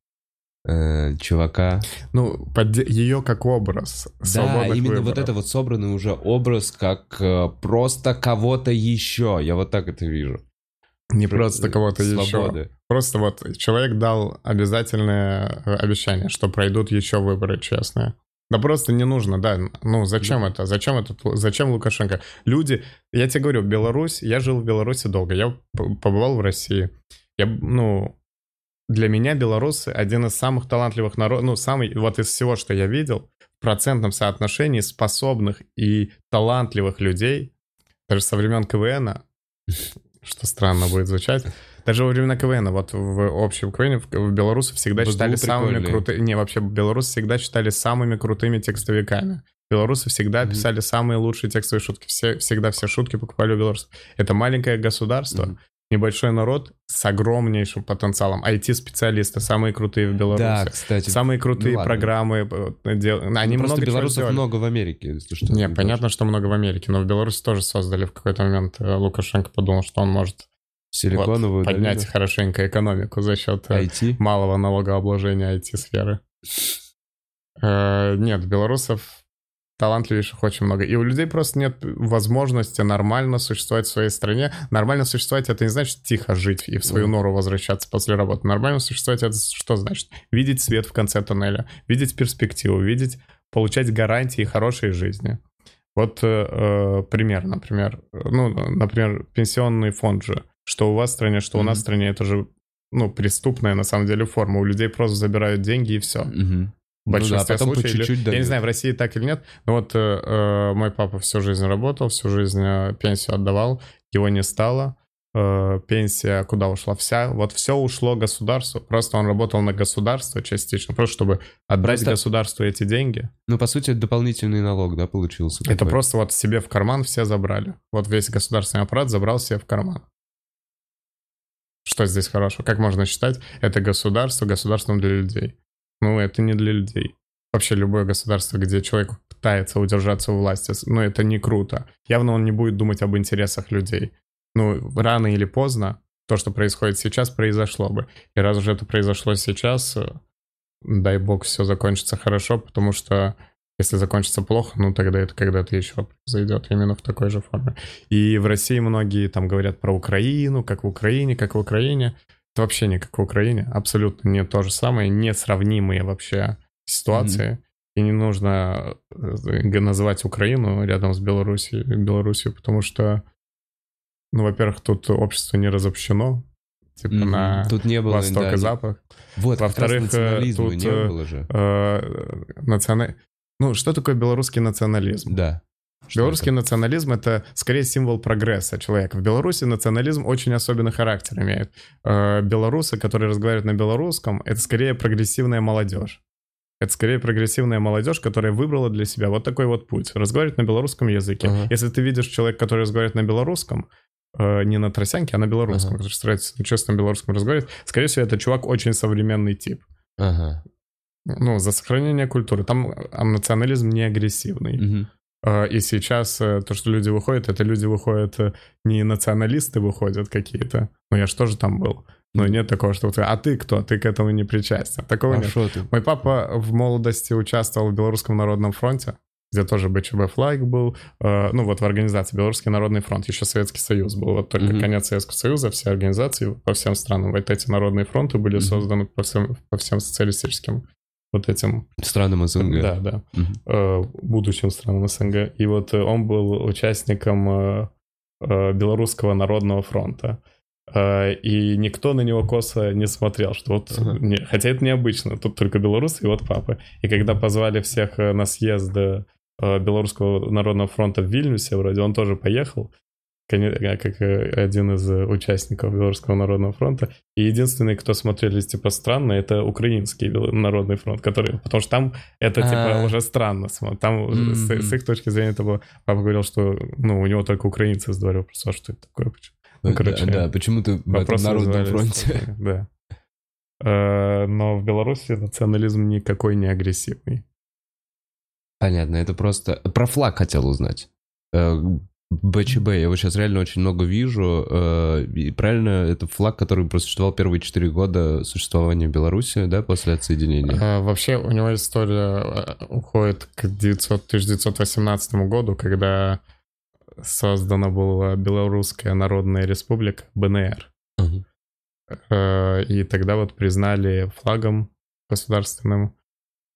э, чувака. Ну, ее как образ. Да, именно вот выборов. это вот собранный уже образ как э, просто кого-то еще. Я вот так это вижу. Не просто кого-то еще. Просто вот человек дал обязательное э, обещание, что пройдут еще выборы честные. Да просто не нужно, да. Ну, зачем это? Зачем это? Зачем Лукашенко? Люди, я тебе говорю, Беларусь, я жил в Беларуси долго, я побывал в России. Я, ну, для меня белорусы один из самых талантливых народов, ну, самый, вот из всего, что я видел, в процентном соотношении способных и талантливых людей, даже со времен КВН, что странно будет звучать, даже во времена КВН, вот в общем КВН, в, белорусы всегда БГУ считали самыми прикольные. крутыми, не, вообще белорусы всегда считали самыми крутыми текстовиками. Белорусы всегда Мгм. писали самые лучшие текстовые шутки, все, всегда все шутки покупали у белорусов. Это маленькое государство, Мгм. Небольшой народ с огромнейшим потенциалом. IT-специалисты самые крутые в Беларуси. Да, кстати. Самые крутые ну ладно. программы э, дел- Они Ну, много белорусов много в Америке, если что. Не, понятно, что много в Америке, но в Беларуси тоже создали в какой-то момент. э, Лукашенко подумал, что он может вот Силиконовую поднять хорошенько экономику за счет э, IT. малого налогообложения IT-сферы. Э, Нет, белорусов талантливейших очень много. И у людей просто нет возможности нормально существовать в своей стране. Нормально существовать — это не значит тихо жить и в свою нору возвращаться после работы. Нормально существовать — это что значит? Видеть свет в конце тоннеля, видеть перспективу, видеть, получать гарантии хорошей жизни. Вот э, э, пример, например, ну, например, пенсионный фонд же, что у вас в стране, что у нас в стране, это же, ну, преступная на самом деле форма. У людей просто забирают деньги и все. Мгм. Большинстве Ну да, потом по случаев. или- чуть-чуть я не знаю, в России так или нет, но вот э, э, мой папа всю жизнь работал, всю жизнь э, пенсию отдавал, его не стало. Э, пенсия куда ушла? Вся. Вот все ушло государству. Просто он работал на государство частично, просто чтобы отдать Просто- государству эти деньги. Ну, по сути, это дополнительный налог, да, получился? Это такой? просто вот себе в карман все забрали. Вот весь государственный аппарат забрал себе в карман. Что здесь хорошего? Как можно считать это государство государством для людей? Ну, это не для людей. Вообще любое государство, где человек пытается удержаться у власти, ну, это не круто. Явно он не будет думать об интересах людей. Ну, рано или поздно то, что происходит сейчас, произошло бы. И раз уже это произошло сейчас, э, дай бог все закончится хорошо, потому что если закончится плохо, ну тогда это когда-то еще произойдет именно в такой же форме. И в России многие там говорят про Украину, как в Украине, как в Украине. Это вообще не как в Украине, абсолютно не то же самое, несравнимые вообще ситуации. И не нужно э, называть Украину рядом с Белоруссией, Белоруссией, потому что, ну, во-первых, тут общество не разобщено, типа Мгм. на Тут не было... восток да, и запад. Вот, Во-вторых, национализма тут, не э, было же. Э, национа- Ну, что такое белорусский национализм? Да. Что Белорусский национализм — это скорее символ прогресса человека. В Беларуси национализм очень особенный характер имеет. Э, Белорусы, которые разговаривают на белорусском, это скорее прогрессивная молодежь. Это скорее прогрессивная молодежь, которая выбрала для себя вот такой вот путь. Разговаривать на белорусском языке. Ага. Если ты видишь человека, который разговаривает на белорусском, э, не на тросянке, а на белорусском, Ага. который старается на честном белорусском разговаривать, скорее всего, это чувак очень современный тип. Ага. Ну, за сохранение культуры. Там а, национализм не агрессивный. Мгм. Э, И сейчас э, то, что люди выходят, это люди выходят, э, не националисты выходят какие-то. Ну, я же тоже там был. Но нет такого, что а ты кто? Ты к этому не причастен. Такого А нет. ты? Мой папа в молодости участвовал в Белорусском народном фронте, где тоже БЧБ флаг был. Э, Ну, вот в организации Белорусский народный фронт. Еще Советский Союз был. Вот только Мгм. конец Советского Союза, все организации по всем странам. Вот эти народные фронты были Мгм. созданы по всем, по всем социалистическим вот этим Странам СНГ. да, да. Э, будущим странам СНГ. И вот э, он был участником э, Белорусского народного фронта. И никто на него косо не смотрел, что вот, Ага. не- хотя это необычно, тут только белорусы и вот папа. И когда позвали всех на съезд Белорусского народного фронта в Вильнюсе, вроде он тоже поехал, как э, один из э, участников Белорусского народного фронта. И единственный, кто смотрелись типа странно, это украинский народный фронт, который, потому что там это типа А. уже странно. Там э, с, с их точки зрения это было, папа говорил, что ну у него только украинцы задавали вопрос, а что это такое? Почему? Ну, короче, да, да, почему ты в этом народном фронте? Да. Э, Но в Беларуси национализм никакой не агрессивный. Понятно, это просто... Про флаг хотел узнать. БЧБ, я его сейчас реально очень много вижу. э, И правильно, это флаг, который просуществовал первые четыре года существования Беларуси, да, после отсоединения? А, Вообще у него история э, уходит к 900 1918 году, когда создана была Белорусская Народная Республика, БНР. Мгм. Э, И тогда вот признали флагом государственным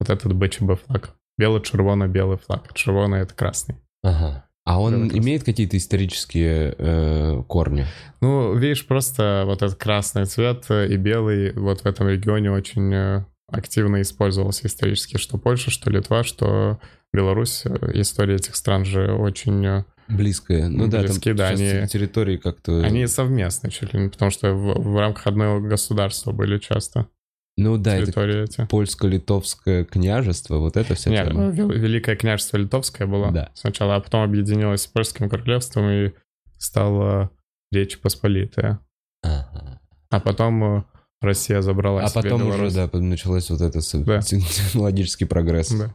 вот этот БЧБ флаг. Бело-червоно-белый флаг. Червоный — это красный. Ага. А он красный. имеет какие-то исторические э, корни? Ну, видишь, просто вот этот красный цвет э, и белый вот в этом регионе очень э, активно использовался исторически. Что Польша, что Литва, что Беларусь. Э, История этих стран же очень... Близкие. Ну да, Близкие, там да, они- территории как-то... Они совместны чуть ли не, потому что в, в рамках одного государства были часто Ну да, это эти. польско-литовское княжество, вот это вся Нет, тема. Вел- Великое княжество Литовское было Да. сначала, а потом объединилось с Польским королевством и стало Речь Посполитая. Ага. А потом э, Россия забрала А себе потом уже, Беларусь. да, началось вот это Да. технологический прогресс. Да.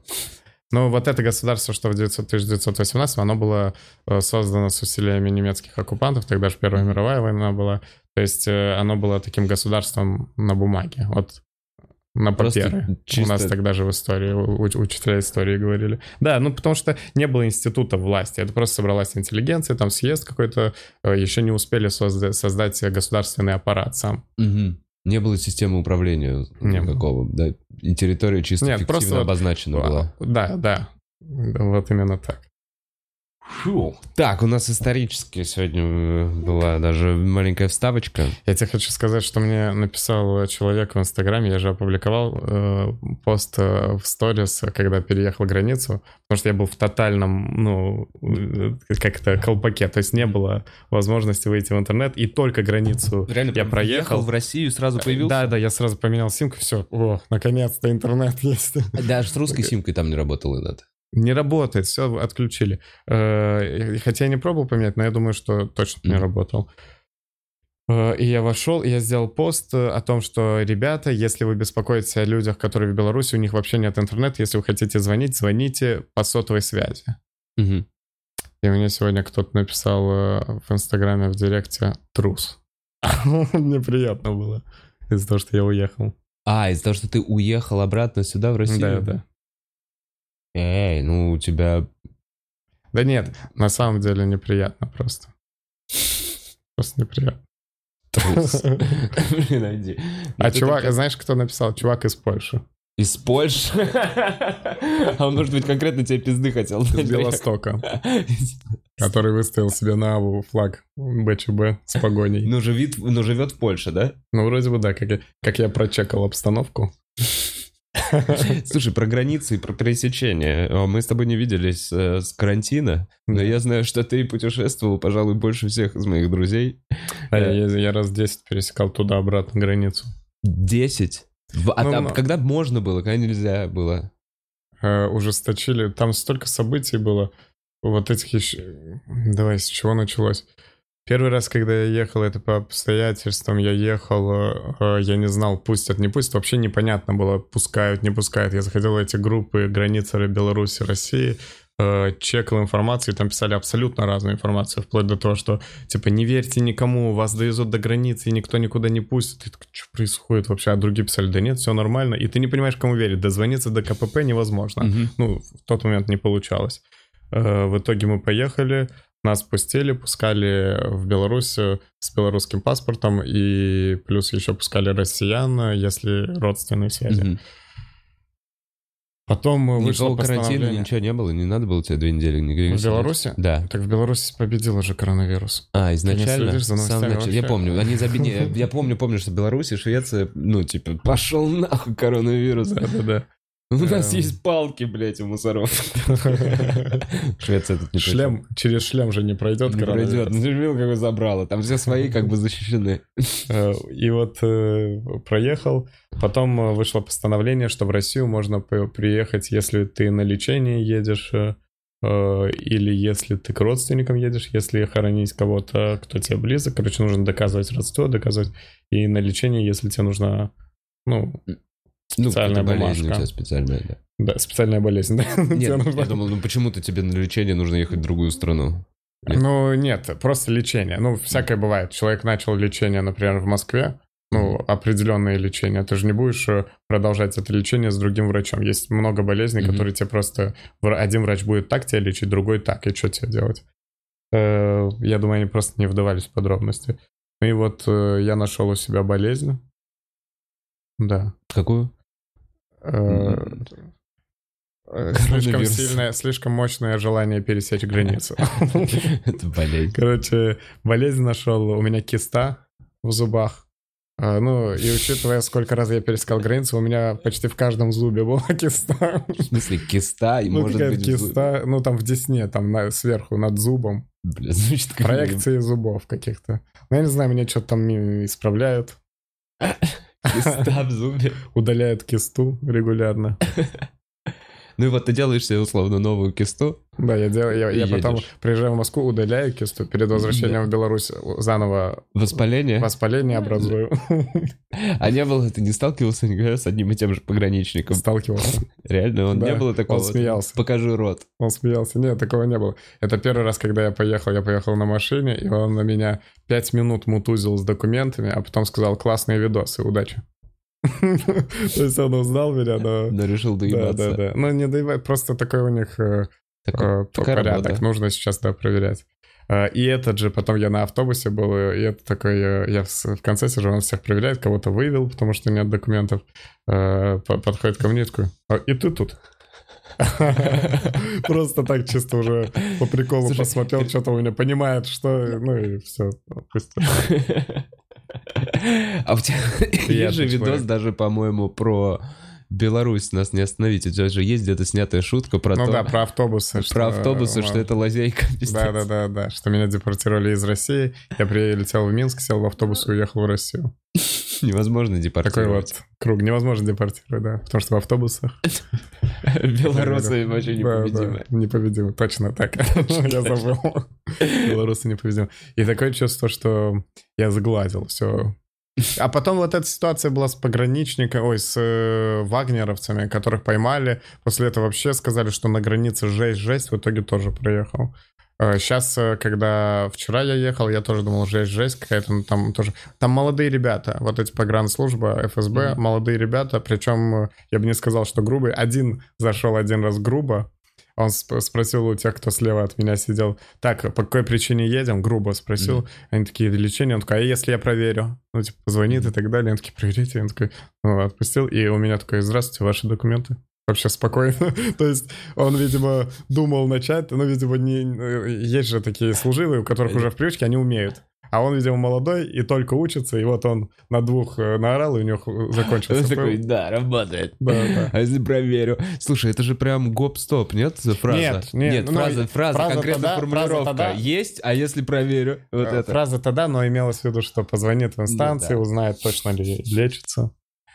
Ну, вот это государство, что в 900 1918 оно было э, создано с усилиями немецких оккупантов, тогда же Первая мировая война была. То есть э, оно было таким государством на бумаге, вот на папере. чисто- У нас тогда же в истории, уч- учителя истории говорили. Да, ну потому что не было института власти, это просто собралась интеллигенция, там съезд какой-то, э, еще не успели созда- создать государственный аппарат сам. Мгм. Не было системы управления Не было. никакого, да? И территория чисто Нет, фиктивно просто вот- обозначена была. Да, да, вот именно так. Так, у нас исторически сегодня э, была даже маленькая вставочка. Я тебе хочу сказать, что мне написал человек в Инстаграме, я же опубликовал э, пост э, в сторис, когда переехал границу, потому что я был в тотальном, ну, э, как-то колпаке, то есть не было возможности выйти в интернет, и только границу Реально, я проехал. в Россию сразу появился? Да, да, я сразу поменял симку, все, о, наконец-то интернет есть. Даже с русской симкой там не работало иногда. Не работает, все отключили. Э, Хотя я не пробовал поменять, но я думаю, что точно не работал. Э, И я вошел, и я сделал пост э, о том, что, ребята, если вы беспокоитесь о людях, которые в Беларуси, у них вообще нет интернета, если вы хотите звонить, звоните по сотовой связи. Мгм. И мне сегодня кто-то написал в Инстаграме в директе «трус». Мне приятно было из-за того, что я уехал. А, из-за того, что ты уехал обратно сюда, в Россию? Да, да. Эй, ну у тебя... Да нет, на самом деле неприятно просто. Просто неприятно. Блин, найди. А Ну, ты чувак, знаешь, кто написал? Чувак из Польши. Из Польши? А он, может быть, конкретно тебе пизды хотел. Из Белостока. Который выставил себе на Аву флаг БЧБ с погоней. Ну, живет, ну, живет в Польше, да? Ну, вроде бы да, как я, как я прочекал обстановку. Слушай, про границы и про пересечение. О, Мы с тобой не виделись э, с карантина, но я знаю, что ты путешествовал, пожалуй, больше всех из моих друзей. А я, я раз 10 пересекал туда-обратно границу. Десять? В- а Ну, там ну. когда можно было, когда нельзя было? Э, ужесточили. Там столько событий было. Вот этих еще... Давай, с чего началось? Первый раз, когда я ехал, это по обстоятельствам. Я ехал, э, я не знал, пустят, не пустят. Вообще непонятно было, пускают, не пускают. Я заходил в эти группы границы Беларуси, России, э, чекал информацию, и там писали абсолютно разную информацию, вплоть до того, что, типа, не верьте никому, вас довезут до границы, и никто никуда не пустит. И такой, что происходит вообще? А другие писали, да нет, все нормально. И ты не понимаешь, кому верить. Дозвониться до КПП невозможно. Мгм. Ну, в тот момент не получалось. Э, В итоге мы поехали, нас пустили, пускали в Беларусь э, с белорусским паспортом, и плюс еще пускали россиян, если родственные связи. Мгм. Потом э, вышло Никакого карантина, ничего не было, не надо было тебе две недели нигде В? Беларуси? Да. Так в Беларуси победил уже коронавирус. А, изначально? следишь за новостями начале. Я помню, они заби- не, Я помню, помню, что Беларусь и Швеция, ну, типа, пошел нахуй коронавирус. Да-да-да. У нас Эм. есть палки, блядь, у мусоров. Швеция тут не Шлем, через шлем же не пройдет Не пройдет. Ну, ты видел, как его забрало. Там все свои как бы защищены. Э, И вот э, проехал. Потом э, вышло постановление, что в Россию можно приехать, если ты на лечение едешь, или если ты к родственникам едешь, если хоронить кого-то, кто тебе близок. Короче, нужно доказывать родство, доказывать. И на лечение, если тебе нужно, ну, Ну, Специальная какая-то болезнь у бумажка. тебя специальная, да. да, специальная болезнь. да. Нет, нужно- я думал, ну почему-то тебе на лечение нужно ехать в другую страну. нет. Ну, нет, просто лечение. Ну, всякое бывает. Человек начал лечение, например, в Москве, ну, определенное лечение. Ты же не будешь э, продолжать это лечение с другим врачом. Есть много болезней, Мгм. которые тебе просто... Один врач будет так тебя лечить, другой так. И что тебе делать? Э, Я думаю, они просто не вдавались в подробности. Ну и вот э, я нашел у себя болезнь. Да. Какую? Э, э, Слишком сильное, слишком мощное желание пересечь границу. Это болезнь. Короче, болезнь нашел. У меня киста в зубах. А, Ну, и учитывая, сколько раз я перескал границу, у меня почти в каждом зубе была киста. В смысле, киста и Ну, может быть... киста, ну, там в десне, там на- сверху, над зубом. Бля, как... Проекции зубов каких-то. Ну, я не знаю, мне что-то там исправляют. Киста в зубе. Удаляют кисту регулярно. Ну и вот ты делаешь себе условно новую кисту. Да, я делаю, я, я потом приезжаю в Москву, удаляю кисту, перед возвращением в Беларусь заново Воспаление. воспаление образую. А не было, ты не сталкивался никогда с одним и тем же пограничником? Сталкивался. Реально, он Да, не было такого? он смеялся. Покажи рот. Он смеялся. Нет, такого не было. Это первый раз, когда я поехал. Я поехал на машине, и он на меня пять минут мутузил с документами, а потом сказал классные видосы, удачи. То есть он узнал меня, но... Но решил Да, доебаться. да, да. Ну, не доебать, просто такой у них э, э, порядок. Нужно сейчас, да, проверять. Э, И этот же, потом я на автобусе был, и это такой, я в конце сижу, он всех проверяет, кого-то вывел, потому что нет документов, по- подходит ко мне и такой, «А, и ты тут? Просто так чисто уже по приколу посмотрел, что-то у меня понимает, что, ну и все, пусть. А у тебя есть же видос даже, по-моему, про Беларусь, нас не остановить. У тебя же есть где-то снятая шутка про Ну то... да, про автобусы. что, Про автобусы, э, что это лазейка. пиздец. Да, да, да, да, что меня депортировали из России. Я прилетел в Минск, сел в автобус и уехал в Россию. Невозможно Такой депортировать. вот круг. Невозможно депортировать, да. Потому что в автобусах... Белорусы вообще непобедимы. непобедимы. Точно так. Я забыл. Белорусы непобедимы. И такое чувство, что я сгладил все. А потом вот эта ситуация была с пограничником, ой, с э, вагнеровцами, которых поймали. После этого вообще сказали, что на границе жесть-жесть. В итоге тоже проехал. Сейчас, когда вчера я ехал, я тоже думал, жесть-жесть какая-то, ну, там тоже... Там молодые ребята, вот эти погранслужба, ФСБ, Мгм. молодые ребята, причем э, я бы не сказал, что грубые. Один зашел один раз грубо, он сп- спросил у тех, кто слева от меня сидел, так, по какой причине едем? Грубо спросил. Мгм. Они такие, лечение. Он такой, а если я проверю? Ну, типа, позвонит и так далее. Они такие, проверите. Он такой, ну, отпустил. И у меня такой, здравствуйте, ваши документы. Вообще спокойно. То есть он, видимо, думал начать, но, видимо, не... есть же такие служивые, у которых уже в привычке, они умеют. А он, видимо, молодой и только учится, и вот он на двух э, наорал, и у него Он закончился. такой, пыл. да, работает. Да, да. А если проверю? Слушай, это же прям гоп-стоп, нет, за фраза? Нет, нет, ну, фраза, фраза, фраза конкретно тогда- формулировка. фраза тогда- Есть, а если проверю? Вот Э, это. Фраза тогда, но имелось в виду, что позвонит в инстанции, да. узнает, точно ли лечится.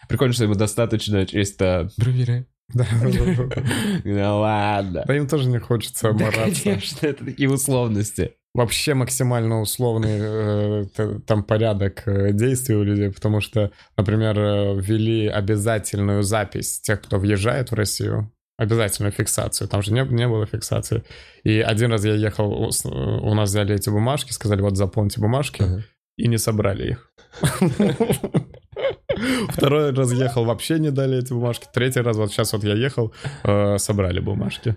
Прикольно, что ему достаточно чисто... Проверяй. Да, Ну ладно. Да им тоже не хочется Да, мораться. конечно, это такие условности. Вообще максимально условный э, там порядок э, действий у людей, потому что, например, э, ввели обязательную запись тех, кто въезжает в Россию, обязательную фиксацию, там же не, не было фиксации. И один раз я ехал, у у нас взяли эти бумажки, сказали, вот заполните бумажки, Ага. и не собрали их. Второй раз ехал, вообще не дали эти бумажки. Третий раз, вот сейчас вот я ехал, э, собрали бумажки.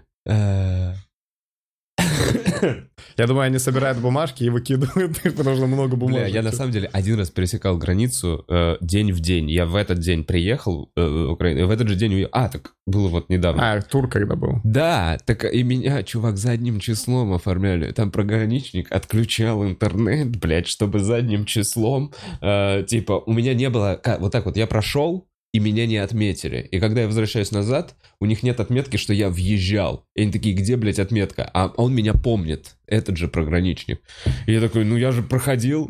Я думаю, они собирают бумажки и выкидывают потому что много Бля, бумажек. я на самом деле один раз пересекал границу э, день в день. Я в этот день приехал э, в Украину, в этот же день уехал. А, так было вот недавно. А, тур когда был? Да, так и меня, чувак, задним числом оформляли. Там пограничник отключал интернет, блядь, чтобы задним числом, э, типа, у меня не было, вот так вот, я прошел, и меня не отметили. И когда я возвращаюсь назад, у них нет отметки, что я въезжал. И они такие, где, блядь, отметка? А он меня помнит, этот же пограничник. И я такой, ну я же проходил.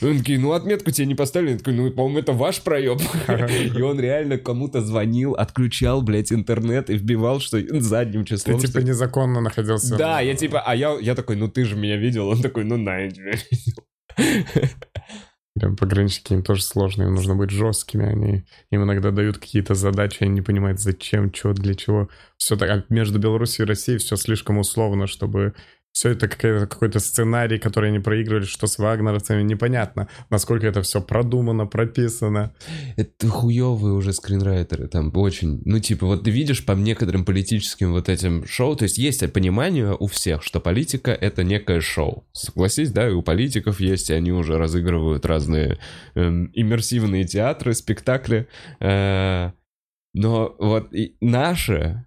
И он такие, ну отметку тебе не поставили. Я такой, ну, по-моему, это ваш проеб. И он реально кому-то звонил, отключал, блядь, интернет и вбивал, что задним Ты числом. типа что- незаконно находился. Да, я типа, а я такой, ну ты же меня видел. Он такой, ну на, я тебя видел. Блин, пограничники им тоже сложно, им нужно быть жесткими. Они им иногда дают какие-то задачи, они не понимают, зачем, что, для чего. Все так, а между Беларусью и Россией все слишком условно, чтобы все это какой-то сценарий, который они проигрывали, что с вагнеровцами, непонятно, насколько это все продумано, прописано. Это хуевые уже скринрайтеры, там очень, ну типа, вот ты видишь по некоторым политическим вот этим шоу, то есть есть понимание у всех, что политика это некое шоу. Согласись, да, и у политиков есть, и они уже разыгрывают разные эм, иммерсивные театры, спектакли. Э, но вот и наши,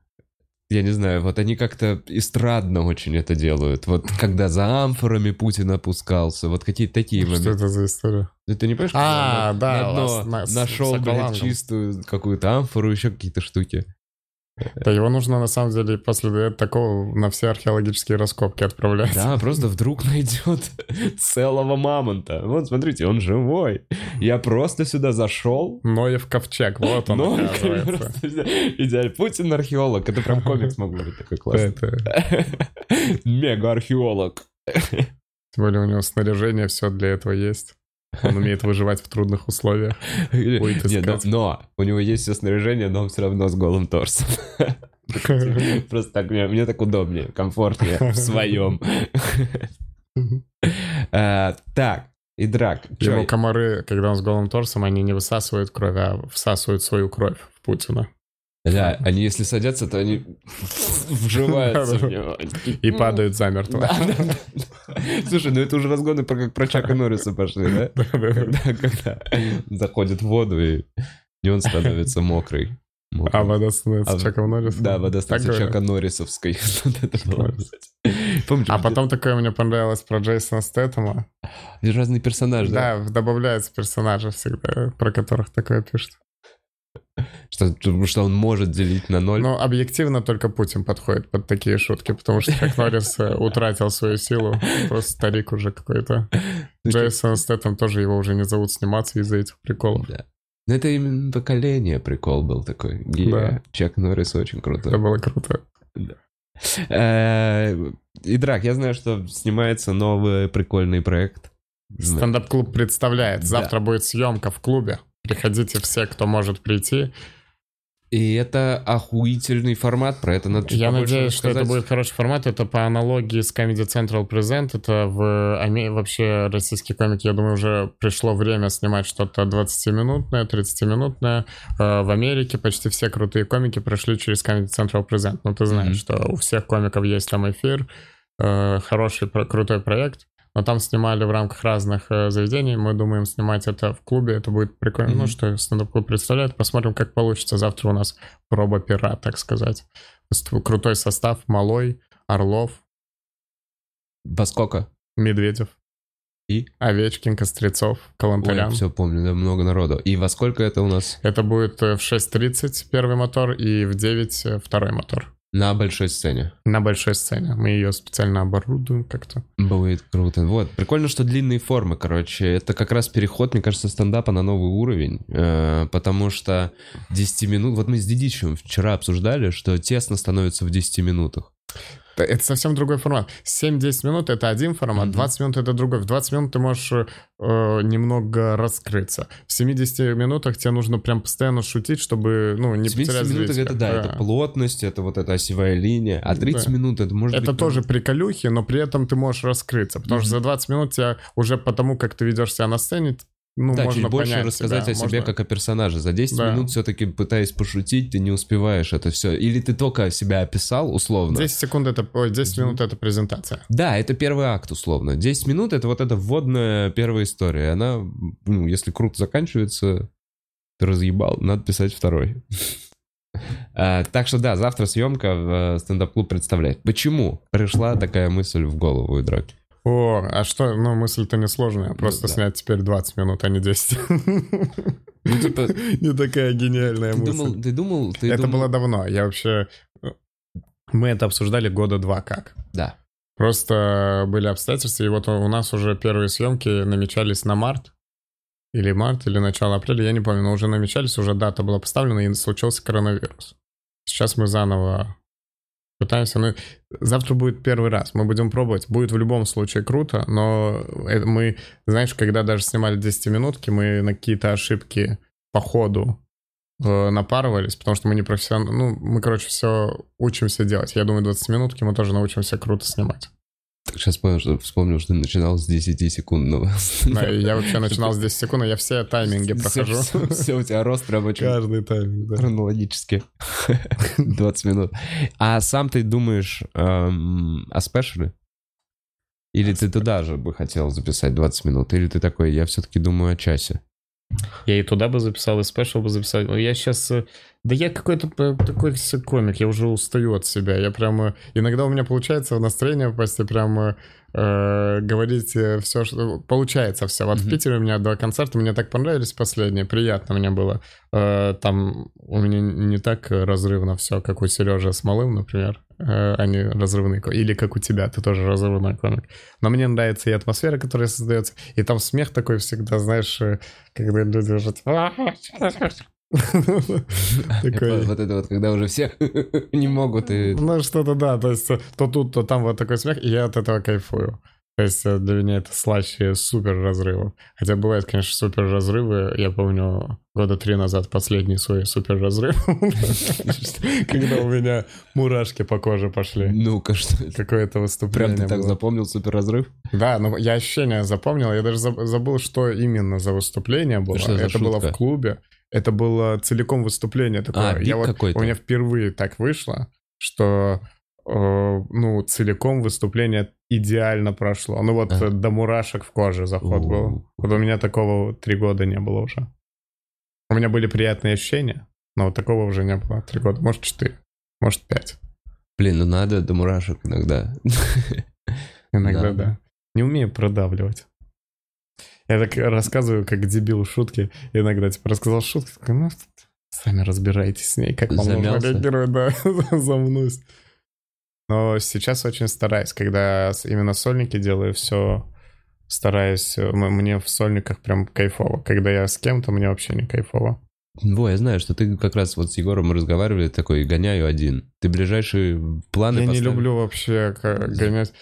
я не знаю, вот они как-то эстрадно очень это делают. Вот когда за амфорами Путин опускался, вот какие-то такие Что моменты. это за история? Ну, Ты не понимаешь, А, да, на дно нашел, блядь, чистую какую-то амфору, еще какие-то штуки. Да его нужно на самом деле после такого на все археологические раскопки отправлять. Да, просто вдруг найдет целого мамонта. Вот, смотрите, он живой. Я просто сюда зашел. Ноев ковчег, вот он, оказывается. идеально. Путин археолог. Это прям комикс мог быть такой классный. Это- Мега-археолог. Тем более у него снаряжение, все для этого есть. Он умеет выживать в трудных условиях. Будет Не, но, искать. но у него есть все снаряжение, но он все равно с голым торсом. Просто так, мне, мне так удобнее, комфортнее в своем. А, Так, и драк. Его комары, когда он с голым торсом, они не высасывают кровь, а всасывают свою кровь в Путина. Да, они если садятся, то они вживаются в него. И падают замертво. Да, да, да. Слушай, ну это уже разгоны про, как про Чака Норриса пошли, да? Когда, когда заходит в воду, и, он становится мокрый. А вода становится А, Чаком Норрисом? Да, вода становится? Чака Норрисовской. А потом такое мне понравилось про Джейсона Стэттема. разные персонажи, да? Да, добавляются персонажи всегда, про которых такое пишут. Что, что он может делить на ноль. Но объективно только Путин подходит под такие шутки, потому что Чак Норрис э, утратил свою силу. Просто старик уже какой-то. Ну, Джейсон Стэттем тоже его уже не зовут сниматься из-за этих приколов. Да. Ну, это именно поколение прикол был такой. Где Да. Чак Норрис очень круто. Это было круто. Э, Идрак, я знаю, что снимается новый прикольный проект. Стендап-клуб представляет. Да. Завтра будет съемка в клубе. Приходите все, кто может прийти. И это охуительный формат, про это надо чуть Я надеюсь, что это будет хороший формат. Это по аналогии с Comedy Central Present. Это в Аме- вообще российские комики, я думаю, уже пришло время снимать что-то 20-минутное, 30-минутное. Э, В Америке почти все крутые комики прошли через Comedy Central Present. Ну, ты знаешь, Мгм. что у всех комиков есть там эфир, э, хороший, крутой проект. Но там снимали в рамках разных э, заведений. Мы думаем снимать это в клубе. Это будет прикольно. Ну, Мгм. что стендап-клуб представляет. Посмотрим, как получится. Завтра у нас проба пера, так сказать. Крутой состав. Малой, Орлов, Во сколько? Медведев, И? Овечкин, Кострецов, Калантарян. все помню, да, много народу. И во сколько это у нас? Это будет э, в 6.30 первый мотор и в 9 э, второй мотор. На большой сцене. На большой сцене. Мы ее специально оборудуем как-то. Будет круто. Вот. Прикольно, что длинные формы, короче. Это как раз переход, мне кажется, стендапа на новый уровень. Э, потому что 10 минут... Вот мы с Дидичем вчера обсуждали, что тесно становится в 10 минутах. Это совсем другой формат. 7-10 минут это один формат, 20 минут это другой. В 20 минут ты можешь э, немного раскрыться. В 70 минутах тебе нужно прям постоянно шутить, чтобы ну, не 70 потерять минут это да, это плотность, это вот эта осевая линия. А 30 да. минут это может Это быть... тоже приколюхи, но при этом ты можешь раскрыться. Потому mm-hmm. что за 20 минут тебя уже потому, как ты ведешь себя на сцене, ну, да, можно чуть больше понять рассказать себя, о себе можно... как о персонаже. За 10 да. минут все-таки пытаясь пошутить, ты не успеваешь это все. Или ты только себя описал условно. 10 секунд это, ой, 10 минут это презентация. Да, это первый акт условно. 10 минут это вот эта вводная первая история. Она, ну, если круто заканчивается, ты разъебал, надо писать второй. А, так что да, завтра съемка в э, стендап-клуб представляет. Почему пришла такая мысль в голову у Драки? О, а что, ну, мысль-то несложная. Просто ну, да. снять теперь 20 минут, а не 10. Ну, типа... Не такая гениальная ты мысль. Думал, ты думал... Ты это думал... было давно. Я вообще... Мы это обсуждали года два как. Да. Просто были обстоятельства, и вот у нас уже первые съемки намечались на март. Или март, или начало апреля, я не помню, но уже намечались, уже дата была поставлена, и случился коронавирус. Сейчас мы заново Пытаемся, ну, завтра будет первый раз, мы будем пробовать. Будет в любом случае круто, но мы, знаешь, когда даже снимали 10-минутки, мы на какие-то ошибки по ходу э, напарывались, потому что мы не профессионалы. Ну, мы, короче, все учимся делать. Я думаю, 20 минутки мы тоже научимся круто снимать. Сейчас понял, что вспомнил, что начинал с 10 секундного. Да, я вообще начинал с 10 секунд, я все тайминги прохожу. Все, у тебя рост рабочий. Каждый тайминг, да. Хронологически. 20 минут. А сам ты думаешь эм, о спешале? Или ты туда же бы хотел записать 20 минут? Или ты такой, я все-таки думаю о часе? Я и туда бы записал, и спешл бы записал. Я сейчас... Э, да я какой-то такой комик, я уже устаю от себя. Я прямо... Иногда у меня получается в настроение я прямо э, говорить все, что... Получается все. Вот mm-hmm. в Питере у меня два концерта, мне так понравились последние, приятно мне было. Э, там у меня не так разрывно все, как у Сережи с Малым, например. Э, они разрывные. Или как у тебя, ты тоже разрывной комик. Но мне нравится и атмосфера, которая создается, и там смех такой всегда, знаешь, э, когда люди уже... Вот это вот, когда уже все не могут. Ну, что-то да, то есть то тут, то там вот такой смех, и я от этого кайфую. То есть э, для меня это слаще супер разрывов. Хотя бывают, конечно, супер разрывы. Я помню года три назад последний свой супер разрыв. Когда у меня мурашки по коже пошли. Ну-ка, что? Какое-то выступление Прям ты так запомнил супер разрыв? Да, но я ощущение запомнил. Я даже забыл, что именно за выступление было. Это было в клубе. Это было целиком выступление такое. А, я вот, у меня впервые так вышло, что Э, ну, целиком выступление идеально прошло. Ну вот а. до мурашек в коже заход У-у-у. был. Вот у меня такого три года не было уже. У меня были приятные ощущения, но вот такого уже не было. Три года, может четыре, может пять. Блин, ну надо до мурашек иногда. Иногда, да. Не умею продавливать. Я так рассказываю, как дебил шутки. Иногда, типа, рассказал шутку, такой, ну, сами разбирайтесь с ней, как вам нужно реагировать, да, замнусь. Но сейчас очень стараюсь, когда именно сольники делаю, все стараюсь. Э, мне в сольниках прям кайфово. Когда я с кем-то, мне вообще не кайфово. Во, я знаю, что ты как раз вот с Егором разговаривали, такой, гоняю один. Ты ближайшие планы Я поставил? не люблю вообще гонять,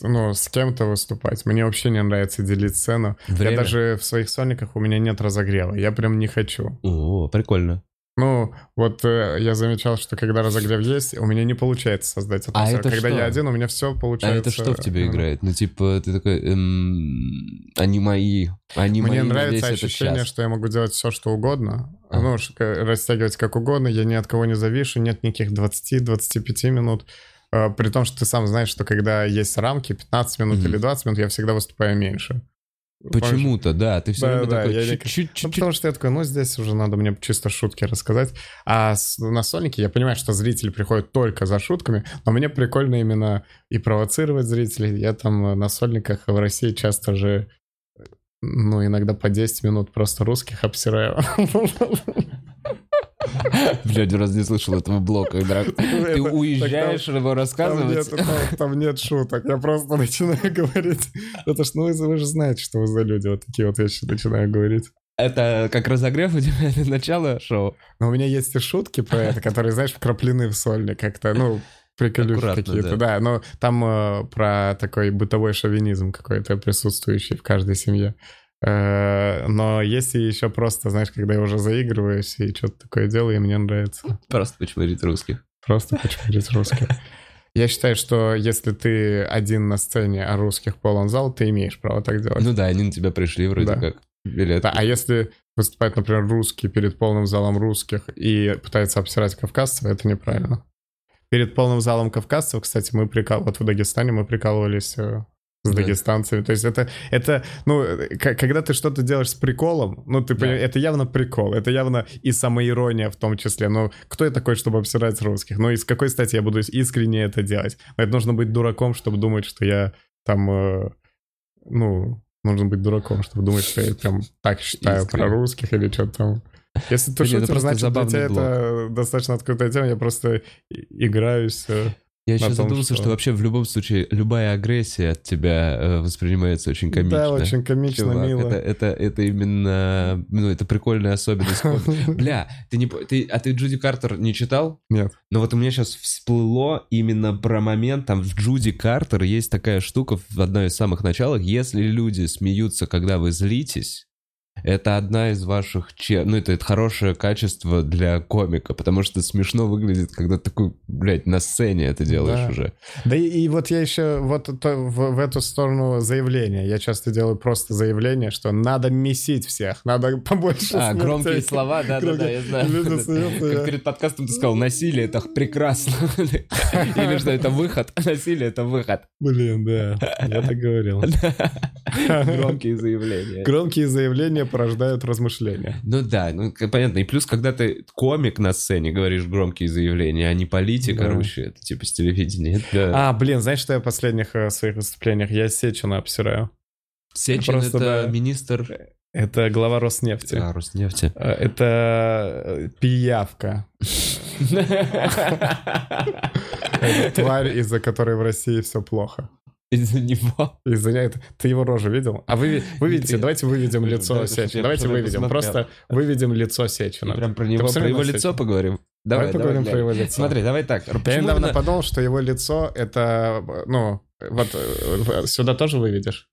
ну, с кем-то выступать. Мне вообще не нравится делить сцену. Время? Я даже в своих сольниках, у меня нет разогрева. Я прям не хочу. О, прикольно. Ну, вот э, я замечал, что когда разогрев есть, у меня не получается создать атмосферу. А это когда что? я один, у меня все получается. А это что в тебе играет? Ну, типа, ты такой, эм, они мои, они Мне мои нравится ощущение, что я могу делать все, что угодно. А. Ну, растягивать как угодно, я ни от кого не завишу, нет никаких 20-25 минут. Э, при том, что ты сам знаешь, что когда есть рамки, 15 минут mm-hmm. или 20 минут, я всегда выступаю меньше. Почему-то, да, ты все да, время да, такой я чуть-чуть... Ну, потому что я такой, ну, здесь уже надо мне чисто шутки рассказать. А с, на Сонике я понимаю, что зрители приходят только за шутками, но мне прикольно именно и провоцировать зрителей. Я там на Сольниках в России часто же, ну, иногда по 10 минут просто русских обсираю. Бля, один раз не слышал этого блока. Ты уезжаешь его рассказывать? там- нет шуток, я просто начинаю говорить. Это ж, ну вы, вы же знаете, что вы за люди, вот такие вот вещи начинаю говорить. Это как разогрев у тебя это начало шоу? Но у меня есть и шутки про это, которые, знаешь, вкраплены в сольник как-то, ну, приколюшки какие-то, да. Но там э, про такой бытовой шовинизм какой-то присутствующий в каждой семье. Э, но есть и еще просто, знаешь, когда я уже заигрываюсь и что-то такое делаю, и мне нравится. Просто почмырить русских. Просто почмырить русских. Я считаю, что если ты один на сцене, а русских полон зал, ты имеешь право так делать. Ну да, они на тебя пришли вроде Да. как. Билет. Да, а если выступает, например, русский перед полным залом русских и пытается обсирать кавказцев, это неправильно. Перед полным залом кавказцев, кстати, мы прикал... вот в Дагестане мы прикалывались э, с Да. дагестанцами. То есть это, это ну, э, когда ты что-то делаешь с приколом, ну, ты Да. это явно прикол, это явно и самоирония в том числе. Ну, кто я такой, чтобы обсирать русских? Ну, и с какой стати я буду искренне это делать? Это нужно быть дураком, чтобы думать, что я там, э, ну, нужно быть дураком, чтобы думать, что я прям так считаю Искренне. про русских или что-то там. Если ты шутер, значит, для тебя это достаточно открытая тема, я просто играюсь. Я том, задумался, что- что... вообще в любом случае любая агрессия от тебя э, воспринимается очень комично. Да, очень комично, Чувак, мило. Это, это, это именно, ну, это прикольная особенность. Бля, ты не, ты, а ты Джуди Картер не читал? Нет. Но вот у меня сейчас всплыло именно про момент, там в Джуди Картер есть такая штука в одной из самых началах, если люди смеются, когда вы злитесь, это одна из ваших... че- Ну, это, это хорошее качество для комика, потому что смешно выглядит, когда такой, блядь, на сцене это делаешь Да. уже. Да и, и вот я еще вот то- в, в эту сторону заявления. Я часто делаю просто заявление, что надо месить всех, надо побольше А, смертей. громкие слова, да-да-да, я знаю. Как перед подкастом ты сказал, насилие — это прекрасно. Или что, это выход? Насилие — это выход. Блин, да, я так говорил. Громкие заявления. Громкие заявления порождают размышления. Ну да, ну понятно. И плюс, когда ты комик на сцене, говоришь громкие заявления, а не политик, Да. орущий, это типа с телевидения. Это... А, блин, знаешь, что я в последних э, своих выступлениях? Я Сечина обсираю. Сечин просто, это да. министр Это глава Роснефти. а, Роснефти. Э, Это э, пиявка. Тварь, из-за которой в России все плохо. Из-за него. Из-за нее это... Ты его рожу видел? А вы, вы видите, давайте выведем лицо Сечина. Давайте выведем. Просто выведем лицо Сечина. прям про него, про его лицо поговорим. Давай Давай, поговорим давай, про его лицо. Смотри, давай так. Я недавно подумал, что его лицо это, ну, вот э, сюда тоже выведешь.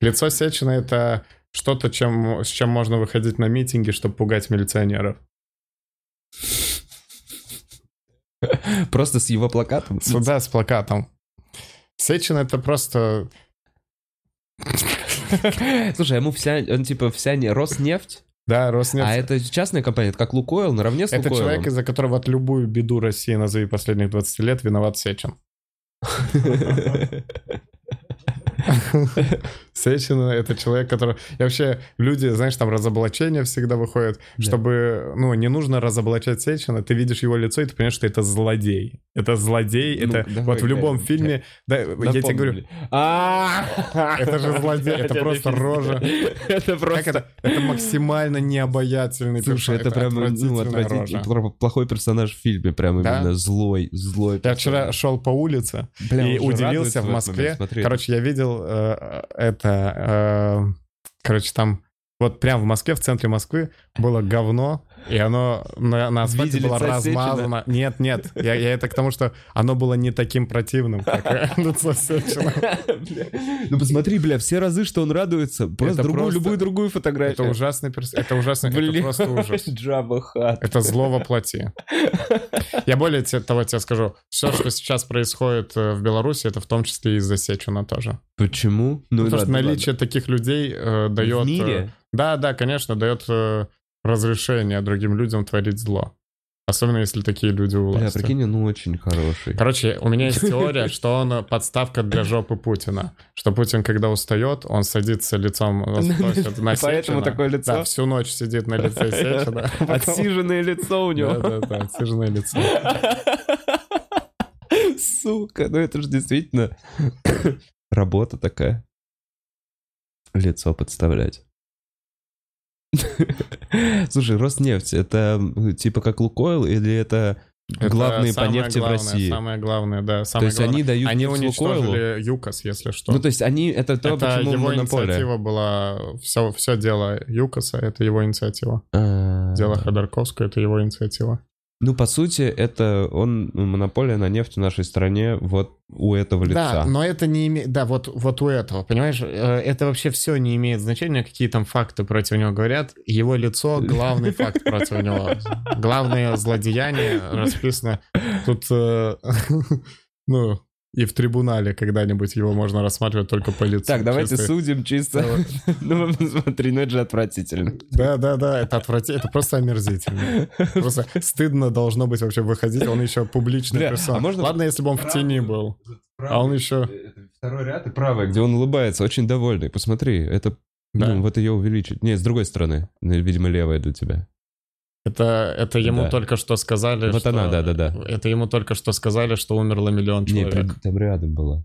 Лицо Сечина это что-то, чем, с чем можно выходить на митинги, чтобы пугать милиционеров. Просто с его плакатом? Сюда с плакатом. Сечин это просто... Слушай, ему вся, он типа вся не Роснефть, Да, Роснефть. а это частная компания, это как Лукойл, наравне с Это Лукойлом. человек, из-за которого от любую беду России, назови последних 20 лет, виноват Сечин. Сечин — это человек, который... И вообще, люди, знаешь, там разоблачения всегда выходят, Да. чтобы... Ну, не нужно разоблачать Сечина, ты видишь его лицо, и ты понимаешь, что это злодей. Это злодей, Ну, это... давай, вот в любом глянь, фильме... Да, я тебе говорю, Это же злодей, это просто рожа. Это просто... это? Максимально необаятельный Слушай, это прям ну, отвратительный, плохой персонаж в фильме, прям Да? именно злой, злой. Я вчера шел по улице, и удивился в Москве. Короче, я видел э, это... э, короче, там... Вот прям в Москве, в центре Москвы, было говно, и оно на, на асфальте виде было размазано. Нет, нет, я, я это к тому, что оно было не таким противным, как э. Бля. Ну посмотри, бля, все разы, что он радуется, просто другую, любую другую фотографию. Это ужасный перс... Это ужасный... Это просто ужас. Это зло воплоти. Я более того тебе скажу. Все, что сейчас происходит э, в Беларуси, это в том числе из-за Сечина тоже. Почему? Ну, Потому что наличие таких людей э, дает... В мире? Да, да, конечно, дает разрешение другим людям творить зло. Особенно если такие люди у Бля, власти. прикинь, он очень хороший. Короче, у меня есть теория, что он э, подставка для жопы Путина. Что Путин, когда устает, он садится лицом э, спросит на Поэтому такое лицо? Да, всю ночь сидит на лице Сечина. Отсиженное лицо у него. Да, да, да, отсиженное лицо. Сука, ну это же действительно работа такая. Лицо подставлять. Слушай, Роснефть, это типа как Лукойл или это главные по нефти в России? Самое главное, да. То Самое есть главное. они дают Они уничтожили ЮКОС, если что. Ну, то есть они, это то, это почему его монополия. инициатива была, все, все дело ЮКОСа, это его инициатива. А, Дело Ходорковского, это его инициатива. Ну, по сути, это он, ну, монополия на нефть в нашей стране вот у этого лица. Да, но это не имеет... Да, вот, вот у этого, понимаешь, э, это вообще все не имеет значения, какие там факты против него говорят. Его лицо — главный факт против него. Главное злодеяние расписано. Тут, э, ну, и в трибунале когда-нибудь его можно рассматривать только по лицу. Так, давайте Чисто- судим чисто. Ну, смотри, ну это же отвратительно. Да, да, да, это отвратительно, это просто омерзительно. Просто стыдно должно быть вообще выходить, он еще публичный а можно- Ладно, если бы он в тени был. А он еще... Второй ряд и правый, где он улыбается, очень довольный. Посмотри, это... Да. Ну, вот ее увеличить. Не, с другой стороны. Ну, Видимо, левая для тебя. Это, это ему Да. только что сказали, Вот что... она, да-да-да. Это ему только что сказали, что умерло миллион Не, человек. прям- там рядом было.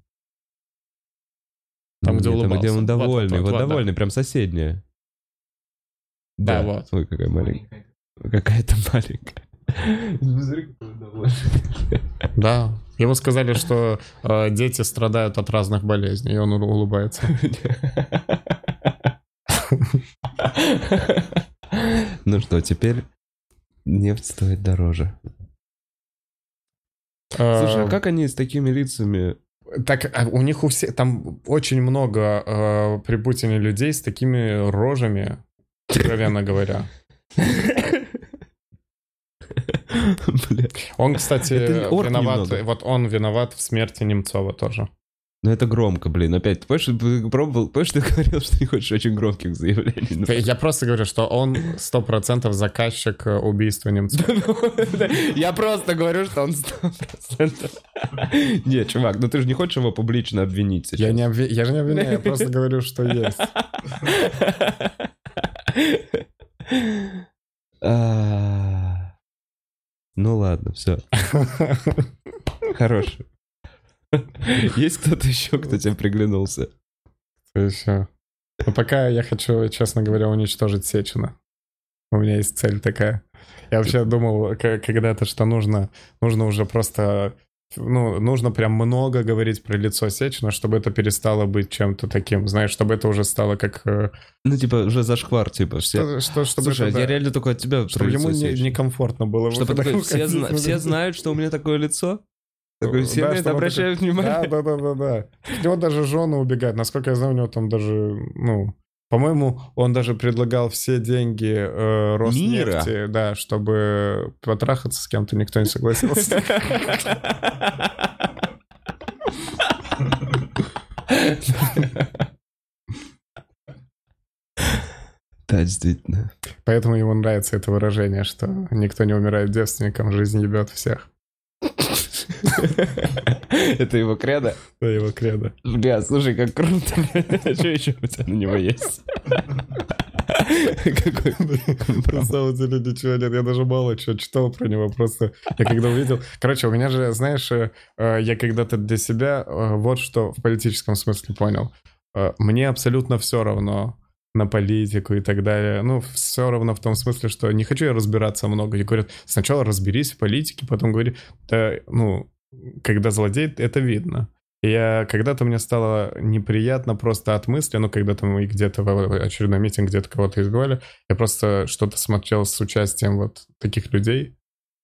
Там, Ну, где нет, там, где улыбался. он Вот, довольный, вот, вот, вот, да. довольный, прям соседняя. Да, вот. Ой, какая маленькая. Какая-то маленькая. Да. Ему сказали, что э, дети страдают от разных болезней, и он улы- улыбается. Ну что, теперь нефть стоит дороже. Слушай, а как они с такими лицами... Так, а у них у всех... Там очень много э, при Путине людей с такими рожами, откровенно говоря. Он, кстати, виноват... Вот он виноват в смерти Немцова тоже. Ну это громко, блин. Опять, ты помнишь, ты пробовал, помнишь, ты говорил, что не хочешь очень громких заявлений? Ну, Я просто говорю, что он сто процентов заказчик э, убийства Немцова. Я просто говорю, что он 100%. Не, чувак, ну ты же не хочешь его публично обвинить сейчас? Я, не я же не обвиняю, я просто говорю, что есть. А, Ну ладно, все. Хорош. Есть кто-то еще, кто тебе приглянулся? То есть, э, Но пока я хочу, честно говоря, уничтожить Сечина. У меня есть цель такая. Я вообще думал когда-то, что нужно, нужно уже просто, ну, нужно прям много говорить про лицо Сечина, чтобы это перестало быть чем-то таким, знаешь, чтобы это уже стало как... э, Ну, типа, уже зашквар, типа, все. Что, что- чтобы Слушай, это, я реально только от тебя чтобы ему не- некомфортно было. Чтобы такой, все, зна- все знают, что у меня такое лицо? Такой, все Да, на это обращают такой- внимание. Да, да, да, да, да. К нему даже жены убегают. Насколько я знаю, у него там даже, ну, по-моему, он даже предлагал все деньги э, Роснефти, да, чтобы потрахаться с кем-то, никто не согласился. Да, действительно. Поэтому ему нравится это выражение, что никто не умирает девственником, жизнь ебет всех. Это его кредо? Это его кредо. Бля, слушай, как круто. Что еще у тебя на него есть? Какой На самом деле ничего нет, я даже мало чего читал про него, просто я когда увидел... Короче, у меня же, знаешь, э, э, я когда-то для себя э, вот что в политическом смысле понял. Мне абсолютно все равно на политику и так далее. Ну, все равно в том смысле, что не хочу я разбираться много. И говорят, сначала разберись в политике, потом говори, да, ну, когда злодей, это видно. Я когда-то мне стало неприятно просто от мысли, ну, когда-то мы где-то в очередной митинг где-то кого-то избивали, я просто что-то смотрел с участием вот таких людей,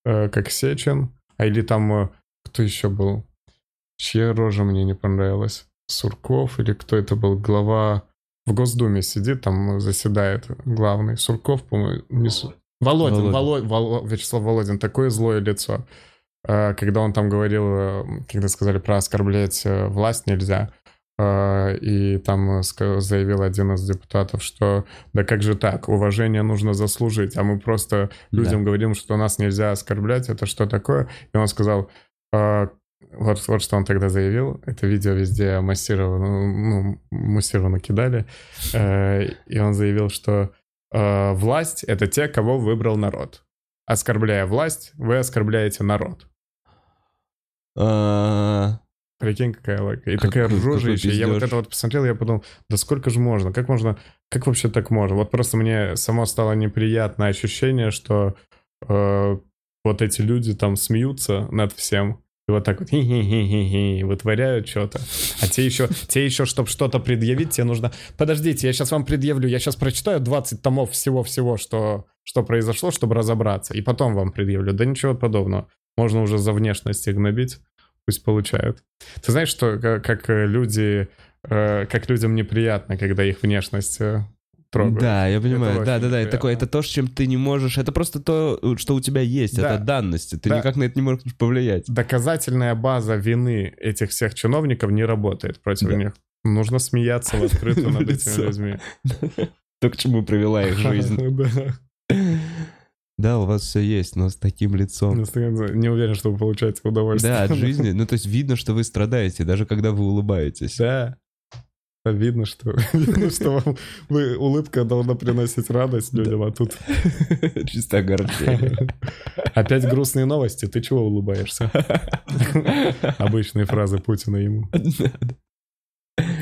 э, как Сечин, а или там э, кто еще был, чья рожа мне не понравилась, Сурков или кто это был, глава в Госдуме сидит, там заседает главный, Сурков, по-моему, не Су- Володин, Володин. Воло- Вячеслав Володин, такое злое лицо. Э, Когда он там говорил, э, когда сказали про оскорблять э, власть нельзя, э, и там заявил один из депутатов, что да как же так, уважение нужно заслужить, а мы просто людям говорим, что нас нельзя оскорблять, это что такое? И он сказал, э, вот, вот что он тогда заявил, это видео везде массированно, ну, массированно кидали, Э, и он заявил, что э, власть — это те, кого выбрал народ. Оскорбляя власть, вы оскорбляете народ. А, Прикинь, какая лайка. И Какой- такая рожища. Я вот это вот посмотрел, я подумал, да сколько же можно? Как можно? Как вообще так можно? Вот просто мне само стало неприятное ощущение, что э, вот эти люди там смеются над всем. И вот так вот хи-хи-хи-хи-хи, вытворяют что-то. А те еще, те еще, чтобы что-то предъявить, тебе нужно... Подождите, я сейчас вам предъявлю, я сейчас прочитаю 20 томов всего-всего, что, что произошло, чтобы разобраться, и потом вам предъявлю. Да ничего подобного. Можно уже за внешность их гнобить, пусть получают. Ты знаешь, что ка- как э, люди, э, как людям неприятно, когда их внешность э, трогают? Да, я понимаю. очень Да, да, да. Это такое, это то, с чем ты не можешь. Это просто то, что у тебя есть. Да. Это данности. Ты Да. никак на это не можешь повлиять. Доказательная база вины этих всех чиновников не работает против Да. них. Нужно смеяться в открытую над этими людьми. То, к чему привела их жизнь. Да. Да, у вас все есть, но с таким лицом. Не уверен, что вы получаете удовольствие. Да, от жизни. Ну, то есть видно, что вы страдаете, даже когда вы улыбаетесь. Да. Да, Видно, что, видно, что вам вы, улыбка должна приносить радость людям, а тут Чисто огорчение. опять грустные новости. Ты чего улыбаешься? Обычные фразы Путина ему.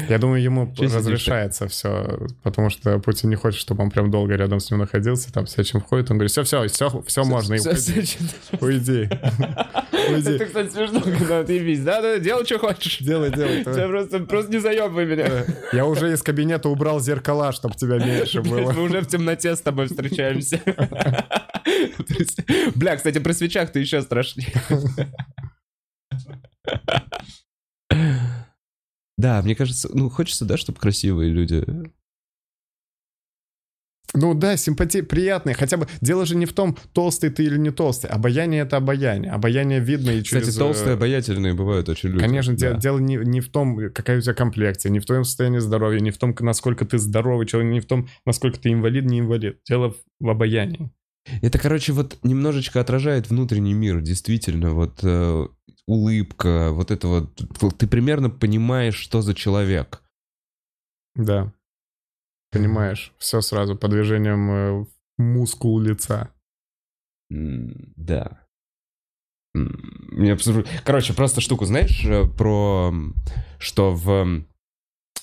Я думаю, ему сидишь-то? разрешается все, потому что Путин не хочет, чтобы он прям долго рядом с ним находился, там всячим входит. Он говорит, все, все, все, все можно, уйди. Уйди. Это, кстати, смешно, когда отъебись. Да, да, делай, что хочешь. Делай, делай. Тебя просто, просто не заебывай меня. Я уже из кабинета убрал зеркала, чтобы тебя меньше было. мы уже в темноте с тобой встречаемся. Бля, кстати, про свечах ты еще страшнее. Да, мне кажется, ну, хочется, да, чтобы красивые люди... Ну да, симпатии приятные. Хотя бы дело же не в том, толстый ты или не толстый. Обаяние это обаяние. Обаяние видно и через... Кстати, толстые, э, обаятельные бывают очень люди. Конечно, Да. дело, дело не, не в том, какая у тебя комплекция, не в твоем состоянии здоровья, не в том, насколько ты здоровый человек, не в том, насколько ты инвалид, не инвалид. Дело в, в обаянии. Это, короче, вот немножечко отражает внутренний мир, действительно, вот э, улыбка, вот это вот, ты примерно понимаешь, что за человек. Да. Понимаешь, все сразу по движениям э, мускул лица. Да. Мне абсолютно... Короче, просто штуку, знаешь, э, про что в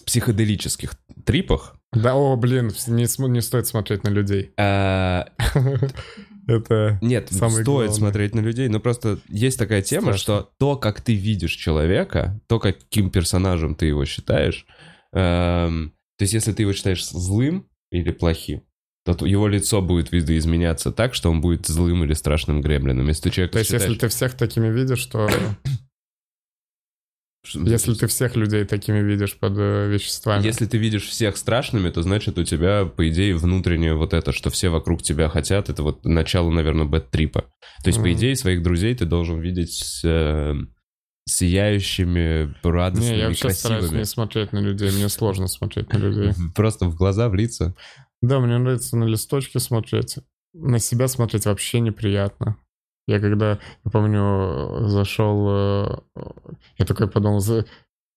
психоделических трипах Да, о, блин, не, не стоит смотреть на людей. Это... Нет, стоит главное. смотреть на людей, но просто есть такая тема, Страшно. что то, как ты видишь человека, то, каким персонажем ты его считаешь, эм, то есть если ты его считаешь злым или плохим, то его лицо будет видоизменяться так, что он будет злым или страшным гремлином. Если ты человека То есть, если ты всех такими видишь, то... Если ты всех людей такими видишь под э, веществами. Если ты видишь всех страшными, то значит у тебя, по идее, внутреннее вот это, что все вокруг тебя хотят, это вот начало, наверное, бэт-трипа. То есть, по Мгм. идее, своих друзей ты должен видеть с, э, сияющими, радостными, Не, я вообще стараюсь красивыми. не смотреть на людей. Мне сложно смотреть на людей. Просто в глаза, в лица. Да, мне нравится на листочки смотреть. На себя смотреть вообще неприятно. Я когда, я помню, зашел, э, я такой подумал,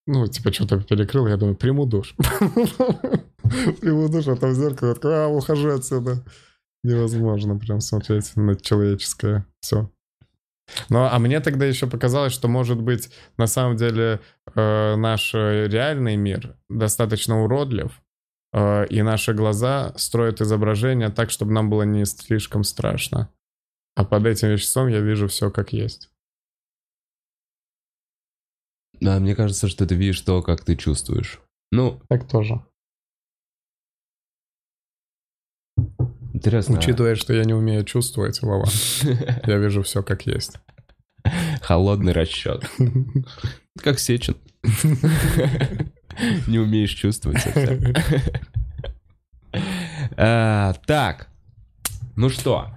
ну, типа, что-то перекрыл, я думаю, приму душ. Приму душ, а там зеркало, я такой, а, ухожу отсюда. Невозможно прям смотреть на человеческое все. Ну, а мне тогда еще показалось, что, может быть, на самом деле э, наш э, реальный мир достаточно уродлив, э, и наши глаза строят изображение так, чтобы нам было не слишком страшно. А под этим веществом я вижу все как есть. Да, мне кажется, что ты видишь то, как ты чувствуешь. Ну, Так тоже. интересно. Учитывая, что я не умею чувствовать, Вова, я вижу все как есть. Холодный расчет. Как Сечин. Не умеешь чувствовать совсем. А, Так, ну что,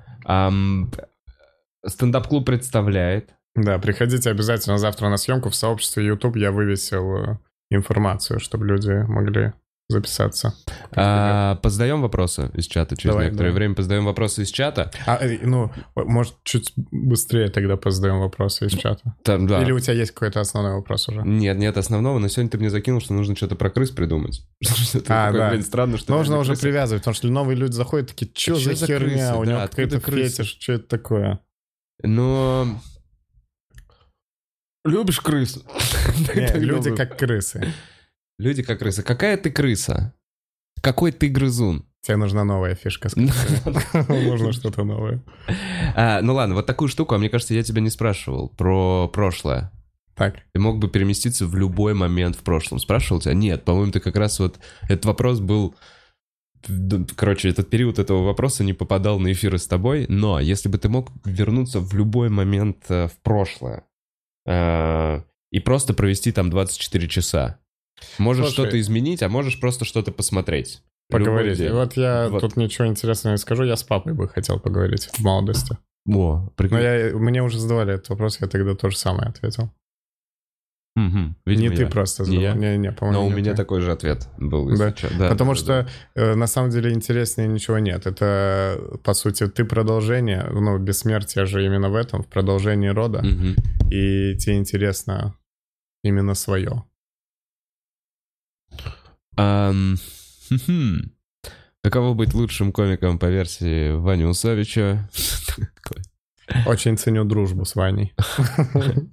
стендап-клуб представляет. Да, приходите обязательно завтра на съемку в сообществе YouTube. Я вывесил э, информацию, чтобы люди могли записаться. А, Позадаем вопросы из чата через Давай, некоторое давай. время. Позадаем вопросы из чата. А, э, ну, может, чуть быстрее тогда позадаем вопросы из чата. Там, да. Или у тебя есть какой-то основной вопрос уже? Нет, нет основного, но сегодня ты мне закинул, что нужно что-то про крыс придумать. А, да. блин, странно, что... Нужно уже привязывать, потому что новые люди заходят такие, что А чё за херня, у Да, него какой-то фетиш, что это такое? Но Любишь Так люди как крысы. Люди как крыса. Какая ты крыса? Какой ты грызун? Тебе нужна новая фишка. Нужно что-то новое. А, ну ладно, вот такую штуку, а мне кажется, я тебя не спрашивал про прошлое. Так, Ты мог бы переместиться в любой момент в прошлом. Спрашивал тебя? Нет, по-моему, ты как раз вот... Этот вопрос был... Короче, этот период этого вопроса не попадал на эфиры с тобой, но если бы ты мог вернуться в любой момент э, в прошлое э, и просто провести там 24 часа, можешь Слушай. что-то изменить, а можешь просто что-то посмотреть. Поговорить. день. Вот я Вот. тут ничего интересного не скажу. Я с папой бы хотел поговорить в молодости. О, Но прикольно. я, мне уже задавали этот вопрос, я тогда то же самое ответил. Мгм. Видимо, не ты я. просто Не задавал. я. Не, не, по-моему, Но у не меня ты. такой же ответ был. Да. Да, Потому да, что да. э, на самом деле интереснее ничего нет. Это, по сути, ты продолжение, ну, бессмертие же именно в этом, в продолжении рода. Мгм. И тебе интересно именно свое. Хм-хм. Каково быть лучшим комиком по версии Вани Усовича? Очень ценю дружбу с Ваней.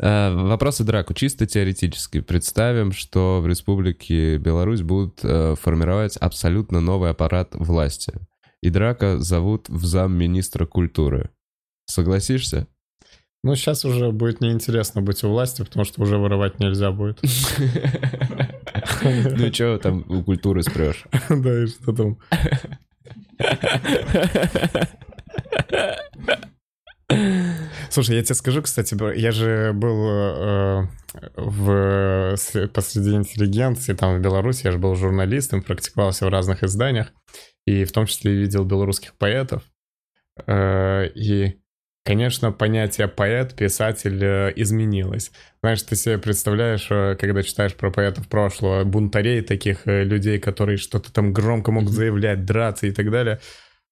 А, Вопросы драку чисто теоретически. Представим, что в Республике Беларусь будут э, формировать абсолютно новый аппарат власти. И драка зовут в замминистра культуры. Согласишься? Ну, сейчас уже будет неинтересно быть у власти, потому что уже воровать нельзя будет. Ну что там у культуры спрешь? Да, и что там? Слушай, я тебе скажу, кстати, я же был э, в, посреди интеллигенции, там в Беларуси, я же был журналистом, практиковался в разных изданиях, и в том числе видел белорусских поэтов. Э, и, конечно, понятие поэт, писатель э, изменилось. Знаешь, ты себе представляешь, э, когда читаешь про поэтов прошлого, бунтарей, таких э, людей, которые что-то там громко могут заявлять, драться и так далее.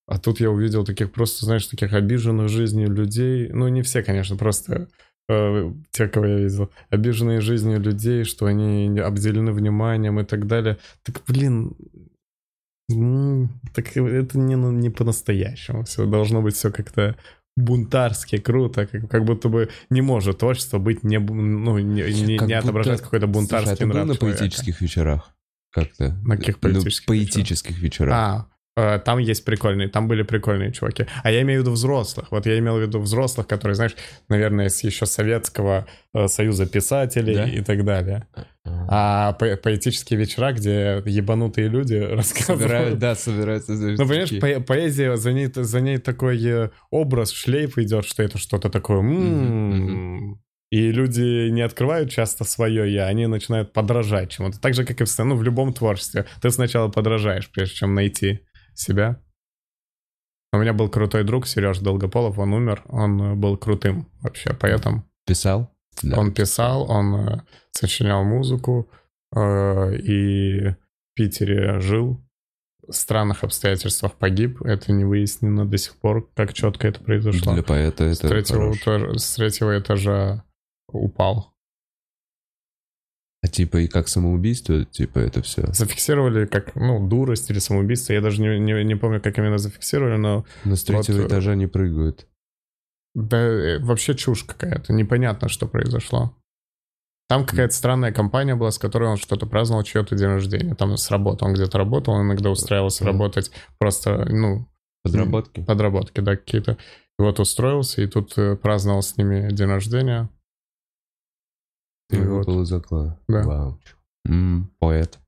А тут я увидел таких просто, знаешь, таких обиженных жизнью людей. Ну, не все, конечно, просто э, те, кого я видел. Обиженные жизнью людей, что они обделены вниманием и так далее. Так, блин, так это не, не по-настоящему. Все должно быть все как-то бунтарски, круто, как, как будто бы не может творчество быть не, ну, не, не- Как не отображать какой-то бунтарский Слушай, а ты был нрав на человека. поэтических вечерах? Как-то? На каких Ну, поэтических поэтических вечерах. А, э, там есть прикольные, там были прикольные чуваки. А я имею в виду взрослых. Вот я имел в виду взрослых, которые, знаешь, наверное, с еще Советского э, Союза писателей Да? и так далее. А по- поэтические вечера, где ебанутые люди рассказывают. Собирают, да, собираются. Ну, понимаешь, по- поэзия, за ней, за ней такой э, образ, шлейф идет, что это что-то такое. «М-м-м». И люди не открывают часто свое я, они начинают подражать чему-то. Так же, как и в, ну, в любом творчестве. Ты сначала подражаешь, прежде чем найти себя. У меня был крутой друг, Сереж Долгополов, он умер. Он э, был крутым вообще поэтом. Писал? Да. Он писал, он э, сочинял музыку э, и в Питере жил. В странных обстоятельствах погиб. Это не выяснено до сих пор, как четко это произошло. Для поэта С это третьего, хорош. этажа, с третьего этажа упал. А типа и как самоубийство, типа это все. Зафиксировали как, ну, дурость или самоубийство. Я даже не, не, не помню, как именно зафиксировали, но Но с третьего Вот, э, этажа не прыгают. да, э, вообще чушь какая-то. Непонятно, что произошло. Там какая-то странная компания была, с которой он что-то праздновал, чье-то день рождения. Там с работы. Он где-то работал, он иногда устраивался Мгм. работать просто, ну, Подработки. подработки, да, какие-то. И вот устроился, и тут э, праздновал с ними день рождения. Вот, выпал из окна. Да. Вау. М, поэт.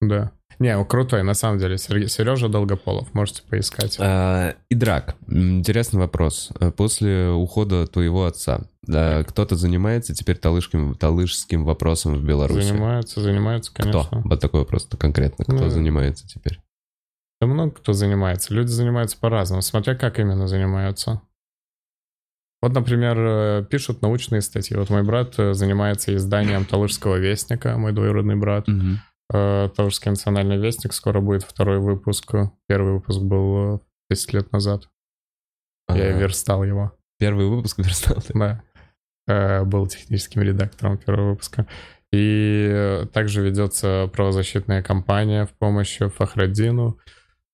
да. Не, он крутой, на самом деле. Сережа Долгополов, можете поискать. А, и драк. Интересный вопрос. Э, После ухода твоего отца, да, кто-то занимается теперь талышским, талышским вопросом в Беларуси? Занимаются, Кто? конечно. Вот такой вопрос конкретно. Кто Ну, занимается теперь? Да много кто занимается. Люди занимаются по-разному, смотря как именно занимаются. Вот, например, э, пишут научные статьи. Вот мой брат э, занимается изданием Талышского вестника, мой двоюродный брат. Мгм. Э, Талышский национальный вестник, скоро будет второй выпуск. Первый выпуск был э, 10 лет назад. Я Ага. верстал его. Первый выпуск верстал. ты? Да. Был техническим редактором первого выпуска. И также ведется правозащитная кампания в помощь Фахраддину.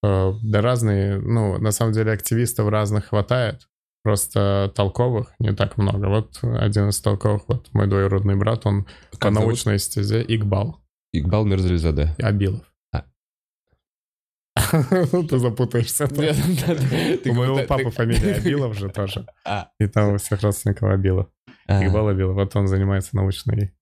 Да разные, ну, на самом деле активистов разных хватает. Просто толковых не так много. Вот один из толковых, вот мой двоюродный брат, он Как по зовут? научной стезе Игбал Игбал Мерзализаде. и Абилов. А. Ты запутаешься. У моего папы фамилия Абилов же тоже. А. И там у всех родственников Абилов. Игбал Абилов. Вот он занимается научной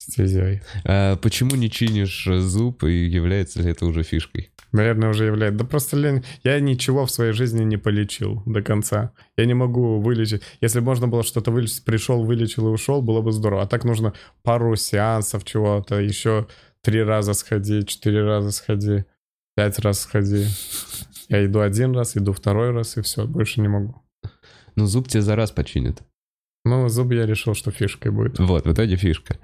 стезей. А Почему не чинишь зуб и является ли это уже фишкой? Наверное, уже является. Да просто лень. Я ничего в своей жизни не полечил до конца. Я не могу вылечить. Если можно было что-то вылечить, пришел, вылечил и ушел, было бы здорово. А так нужно пару сеансов чего-то, еще три раза сходи, четыре раза сходи, пять раз сходи. Я иду один раз, иду второй раз, и все, больше не могу. Ну, зуб тебе за раз починит. Ну, зуб я решил, что фишкой будет. Вот, в итоге фишка.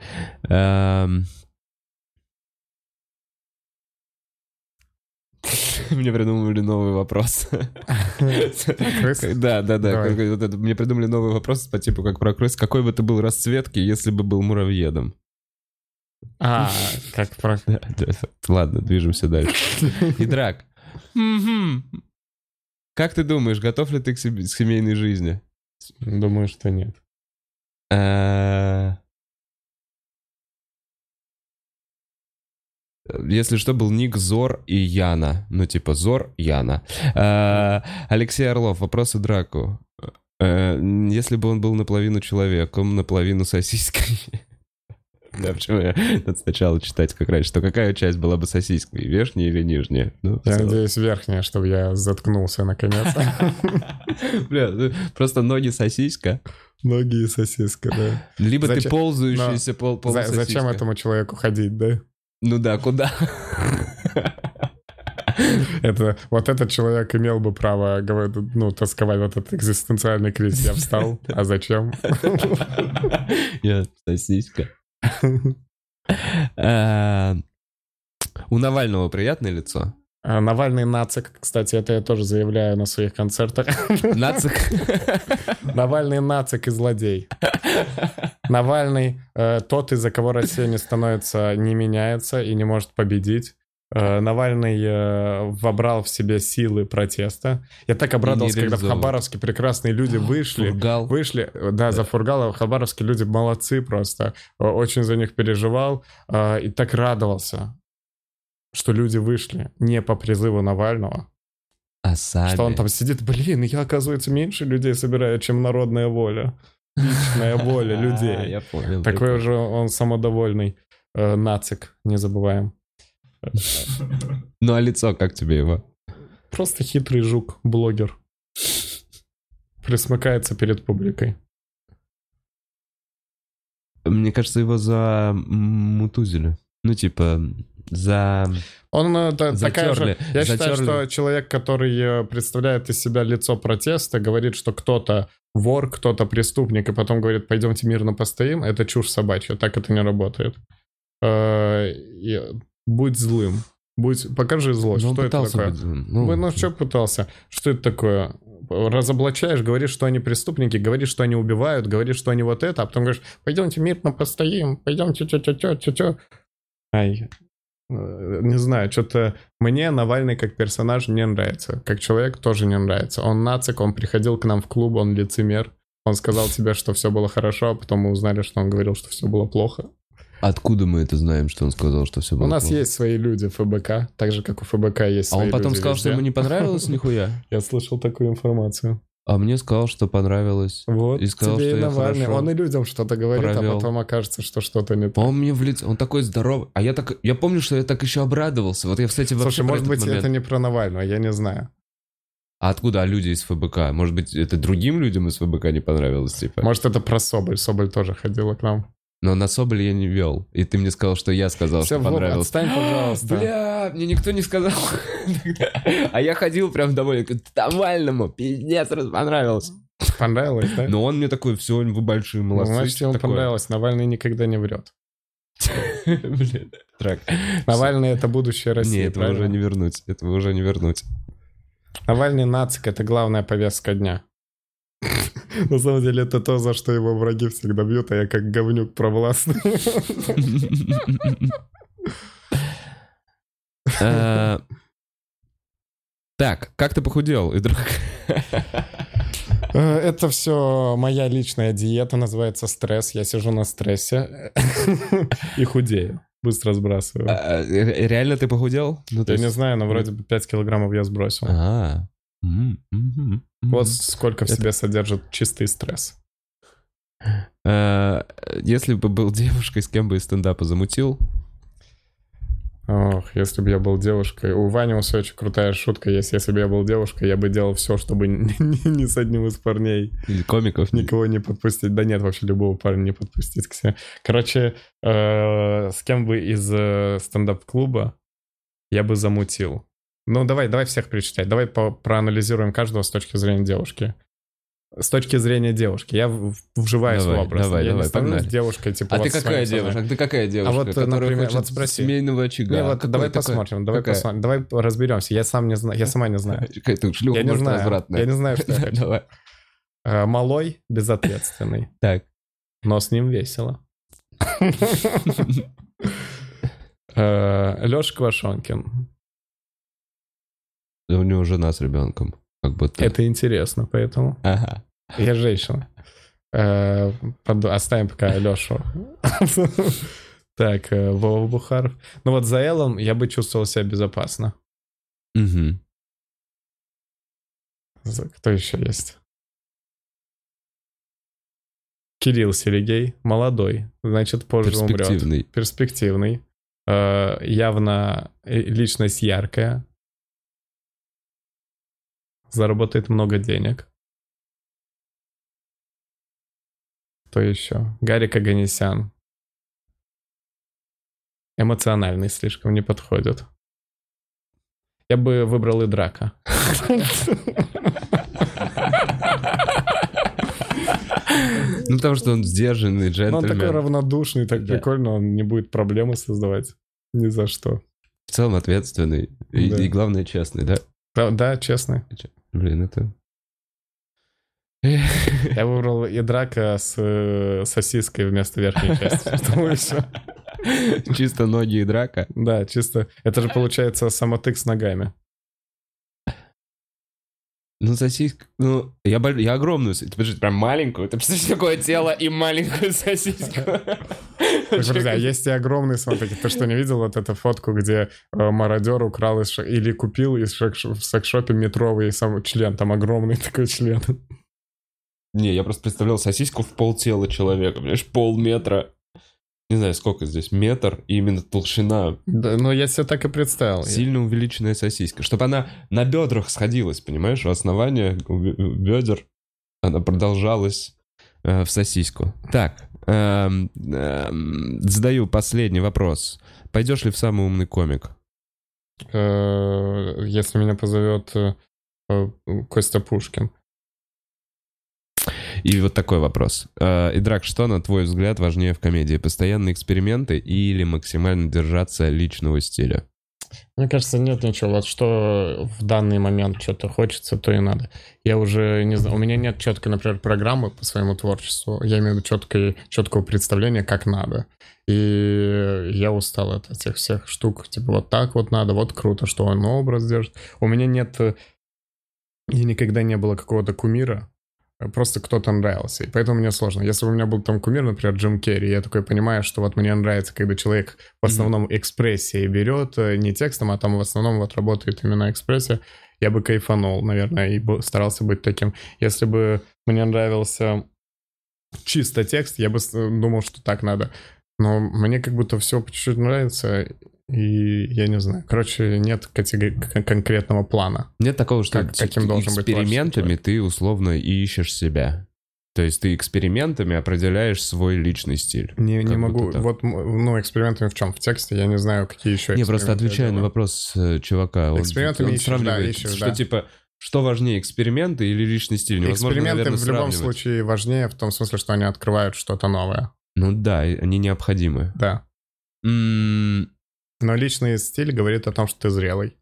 Эм. Мне придумали новый вопрос. Крыс? Да, да, да. Мне придумали новый вопрос по типу как про крыс. Какой бы ты был расцветки, если бы был муравьедом? А, как про... Ладно, движемся дальше. Идрак. Как ты думаешь, готов ли ты к семейной жизни? Думаю, что нет. Э, Если что, был ник Зор и Яна. Ну, типа Зор, Яна. Э, Алексей Орлов, вопросы Драку. Э, Если бы он был наполовину человеком, наполовину сосиской... Да, почему я надо сначала читать как раньше, то какая часть была бы сосиской, верхняя или нижняя? Ну, Я надеюсь, верхняя, чтобы я заткнулся наконец. Бля, ну, просто ноги сосиска. Ноги и сосиска, да. Либо ты Зачем- ползающийся пол, За- полусосиска. Зачем этому человеку ходить, да? Ну да, куда? Это, вот этот человек имел бы право ну, тосковать вот этот экзистенциальный кризис. Я встал, а зачем? Я сосиска. Э, У Навального приятное лицо. А Навальный нацик, кстати, это я тоже заявляю на своих концертах. Нацик. Навальный нацик и злодей. Навальный э, тот, из-за кого Россия не становится, не меняется и не может победить. Э, Навальный э, вобрал в себе силы протеста. Я так обрадовался, когда в. Хабаровске прекрасные люди вышли. Фургал. Вышли, э, да, за Фургала, хабаровские люди молодцы просто. Очень за них переживал э, и так радовался, что люди вышли не по призыву Навального, А сами. что он там сидит, блин, я, оказывается, меньше людей собираю, чем народная воля. Личная воля А, людей. Я понял. Такой уже он самодовольный э, нацик, не забываем. Ну а лицо, как тебе его? Просто хитрый жук, блогер. Присмыкается перед публикой. Мне кажется, его за мутузили. Ну, типа, за... Он э, та- такая же... Затерли. Я считаю, затерли. что человек, который э, представляет из себя лицо протеста, говорит, что кто-то вор, кто-то преступник, и потом говорит, пойдемте мирно постоим, это чушь собачья, так это не работает. Э, Будь злым. Будь... Покажи злость. Ну, что это такое? быть злым. Ну, ну что пытался? Что это такое? Разоблачаешь, говоришь, что они преступники, говоришь, что они убивают, говоришь, что они вот это, а потом говоришь, пойдемте мирно постоим, пойдемте тё-тё-тё, тё-тё. Ай, э, не знаю, что-то мне Навальный как персонаж не нравится, как человек тоже не нравится. Он нацик, он приходил к нам в клуб, он лицемер, он сказал тебе, что все было хорошо, а потом мы узнали, что он говорил, что все было плохо. Откуда мы это знаем, что он сказал, что все было У нас плохо? есть свои люди ФБК, так же, как у ФБК есть А свои он потом люди сказал, что везде. ему не понравилось нихуя. Я слышал такую информацию. А мне сказал, что понравилось. Вот, И сказал, тебе что и Навальный. Он и людям что-то говорит, провел. а потом окажется, что что-то не так. Он мне в лицо, он такой здоровый. А я так, я помню, что я так еще обрадовался. Вот я, кстати, вообще Слушай, может быть, момент. это не про Навального, я не знаю. А откуда а люди из ФБК? Может быть, это другим людям из ФБК не понравилось, типа? Может, это про Соболь. Соболь тоже ходила к нам. Но на Соболь я не вел. И ты мне сказал, что я сказал, Все, что понравилось. отстань, пожалуйста. Бля, мне никто не сказал. А я ходил прям довольно. говорю, Навальному, пиздец, раз понравилось. Понравилось, да? Но он мне такой, все, вы большие Ну, молодцы. Значит, ему такое. понравилось. Навальный никогда не врет. Блин, трак. Навальный — это будущее России, Нет, этого уже не вернуть. Этого уже не вернуть. Навальный нацик — это главная повестка дня. На самом деле, это то, за что его враги всегда бьют, а я как говнюк провластный. Э, Так, как ты похудел, Идрак? Э, Это все моя личная диета, называется стресс. Я сижу на стрессе и худею. Быстро сбрасываю. А, ре- Реально ты похудел? Ну, Я не знаю, но вроде бы 5 килограммов я сбросил. Вот сколько в себе содержит чистый стресс. А, Если бы был девушкой, с кем бы из стендапа замутил? Ох, если бы я был девушкой. У Вани у очень крутая шутка есть. Если бы я был девушкой, я бы делал все, чтобы ни, ни- ни с одним из парней Или комиков? никого не подпустить. Да нет, вообще любого парня не подпустить к себе. Короче, э, с кем бы из э, стендап-клуба я бы замутил. Ну, давай, давай всех перечислять. Давай по- проанализируем каждого с точки зрения девушки. С точки зрения девушки. Я вживаюсь Давай, в образ. давай, я давай, не становлюсь погнали. девушкой, типа, А вот ты какая девушка? А ты какая девушка? вот, которая например, вот спроси. семейного очага? Не, вот Какой давай такой? посмотрим, давай Какая? посмотрим, давай разберемся. Я сам не знаю, я сама не знаю. Какая-то шлюха, Я не знаю. развратная. Я не знаю, что я хочу. Давай. Э, Малой, безответственный, Так. но с ним весело. Леша Квашонкин. У него жена с ребенком. Как будто. Это интересно, поэтому Ага. я женщина. Э, Оставим пока Лешу. Так, э, Вова Бухаров. Ну вот за Элом я бы чувствовал себя безопасно. За- Кто еще есть? Кирилл Серегей, молодой, значит, позже умрет. Перспективный. Перспективный. Э, Явно личность яркая. Заработает много денег. Кто еще? Гарик Аганесян. Эмоциональный слишком не подходит. Я бы выбрал и драка. Ну, потому что он сдержанный Но он такой джентльмен. равнодушный, так Да. прикольно, он не будет проблемы создавать. Ни за что. В целом ответственный. И, Да. и главное, честный, да? Да, да, честно. Блин, это... Я выбрал и драка с э, сосиской вместо верхней части. Что еще? Чисто ноги и драка. Да, чисто. Это же получается самотык с ногами. Ну, сосиска... Ну, я, боль- я огромную... с- Ты подожди, прям маленькую? Ты представляешь, такое тело и маленькую сосиску? А есть и огромные смотрите. Ты что, не видел вот эту фотку, где э, мародер украл из или купил из в секшопе метровый сам член? Там огромный такой член. Не, я просто представлял сосиску в полтела человека, понимаешь, полметра. Не знаю, сколько здесь, метр, и именно толщина. Да, ну, я себе так и представил. Сильно увеличенная сосиска. Чтобы она на бедрах сходилась, понимаешь, у основания у бе- у бедер она продолжалась э, в сосиску. Так, эм, эм, задаю последний вопрос. Пойдешь ли в самый умный комик? Э, Если меня позовет э, э, Костя Пушкин. И вот такой вопрос. Э, Идрак, что, на твой взгляд, важнее в комедии? Постоянные эксперименты или максимально держаться личного стиля? Мне кажется, нет ничего. Вот что в данный момент что-то хочется, то и надо. Я уже не знаю, у меня нет четкой, например, программы по своему творчеству. Я имею в виду четкой, четкого представления, как надо. И я устал от этих всех штук. Типа вот так вот надо, вот круто, что он образ держит. У меня нет... И никогда не было какого-то кумира. Просто кто-то нравился. И поэтому мне сложно. Если бы у меня был там кумир, например, Джим Керри, я такой понимаю, что вот мне нравится, когда человек в основном экспрессией берет, э, не текстом, а там в основном вот работает именно экспрессия, я бы кайфанул, наверное, и старался быть таким. Если бы мне нравился чисто текст, я бы с- думал, что так надо. Но мне как будто все по чуть-чуть нравится, и я не знаю. Короче, нет катего- кон- конкретного плана. Нет такого, что Как- каким должен быть экспериментами творческий ты условно ищешь себя. То есть ты экспериментами определяешь свой личный стиль. Не, не могу. так. Вот, ну, экспериментами в чем? В тексте я не знаю, какие еще Не, просто отвечаю на вопрос э, чувака. Он, Экспериментами он ищешь, сравнивает, да, ищешь, что да. типа, что важнее, эксперименты или личный стиль? Невозможно, Эксперименты наверное, в любом случае важнее, в том смысле, что они открывают что-то новое. Ну да, они необходимы. Да. М, Но личный стиль говорит о том, что ты зрелый.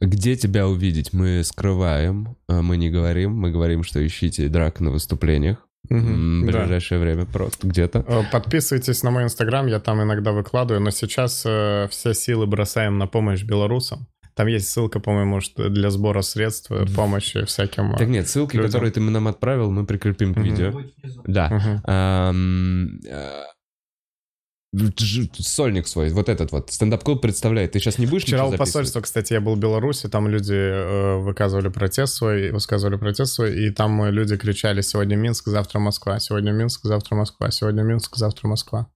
Где тебя увидеть? Мы скрываем, а мы не говорим. Мы говорим, что ищите драк на выступлениях. М, В Да. ближайшее время просто где-то. Э, Подписывайтесь на мой инстаграм, я там иногда выкладываю, но сейчас э, все силы бросаем на помощь белорусам. Там есть ссылка, по-моему, что для сбора средств, э, помощи всяким. Так нет, ссылки, людям. которые ты нам отправил, мы прикрепим к Мгм. видео. Да. Мгм. Сольник свой, вот этот вот, стендап-клуб представляет. Ты сейчас не будешь Вчера у посольства, кстати, я был в Беларуси, там люди э, выказывали протест свой, высказывали протест свой, и там э, люди кричали «Сегодня Минск, завтра Москва, сегодня Минск, завтра Москва, сегодня Минск, завтра Москва».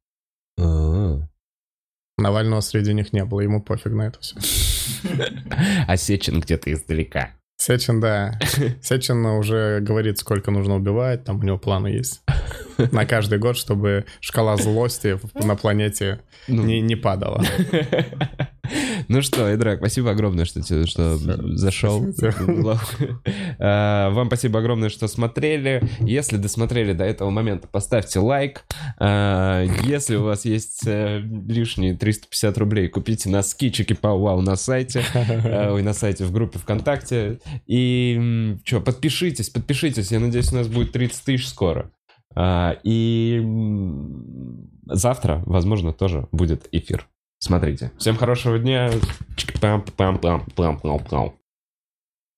А. Навального среди них не было, ему пофиг на это все. Сечин где-то издалека. Сечин, да. Сечин уже говорит, сколько нужно убивать, там у него планы есть. На каждый год, чтобы шкала злости на планете Ну, не, не падала. Ну что, Эдрак, спасибо огромное, что, что зашел. А, Вам спасибо огромное, что смотрели. Если досмотрели до этого момента, поставьте лайк. А, Если у вас есть э, лишние 350 рублей, купите носки чики вау на сайте. э, Ой, на сайте, в группе ВКонтакте. И что, подпишитесь, подпишитесь. Я надеюсь, у нас будет 30 тысяч скоро. А, И завтра, возможно, тоже будет эфир. Смотрите. Всем хорошего дня.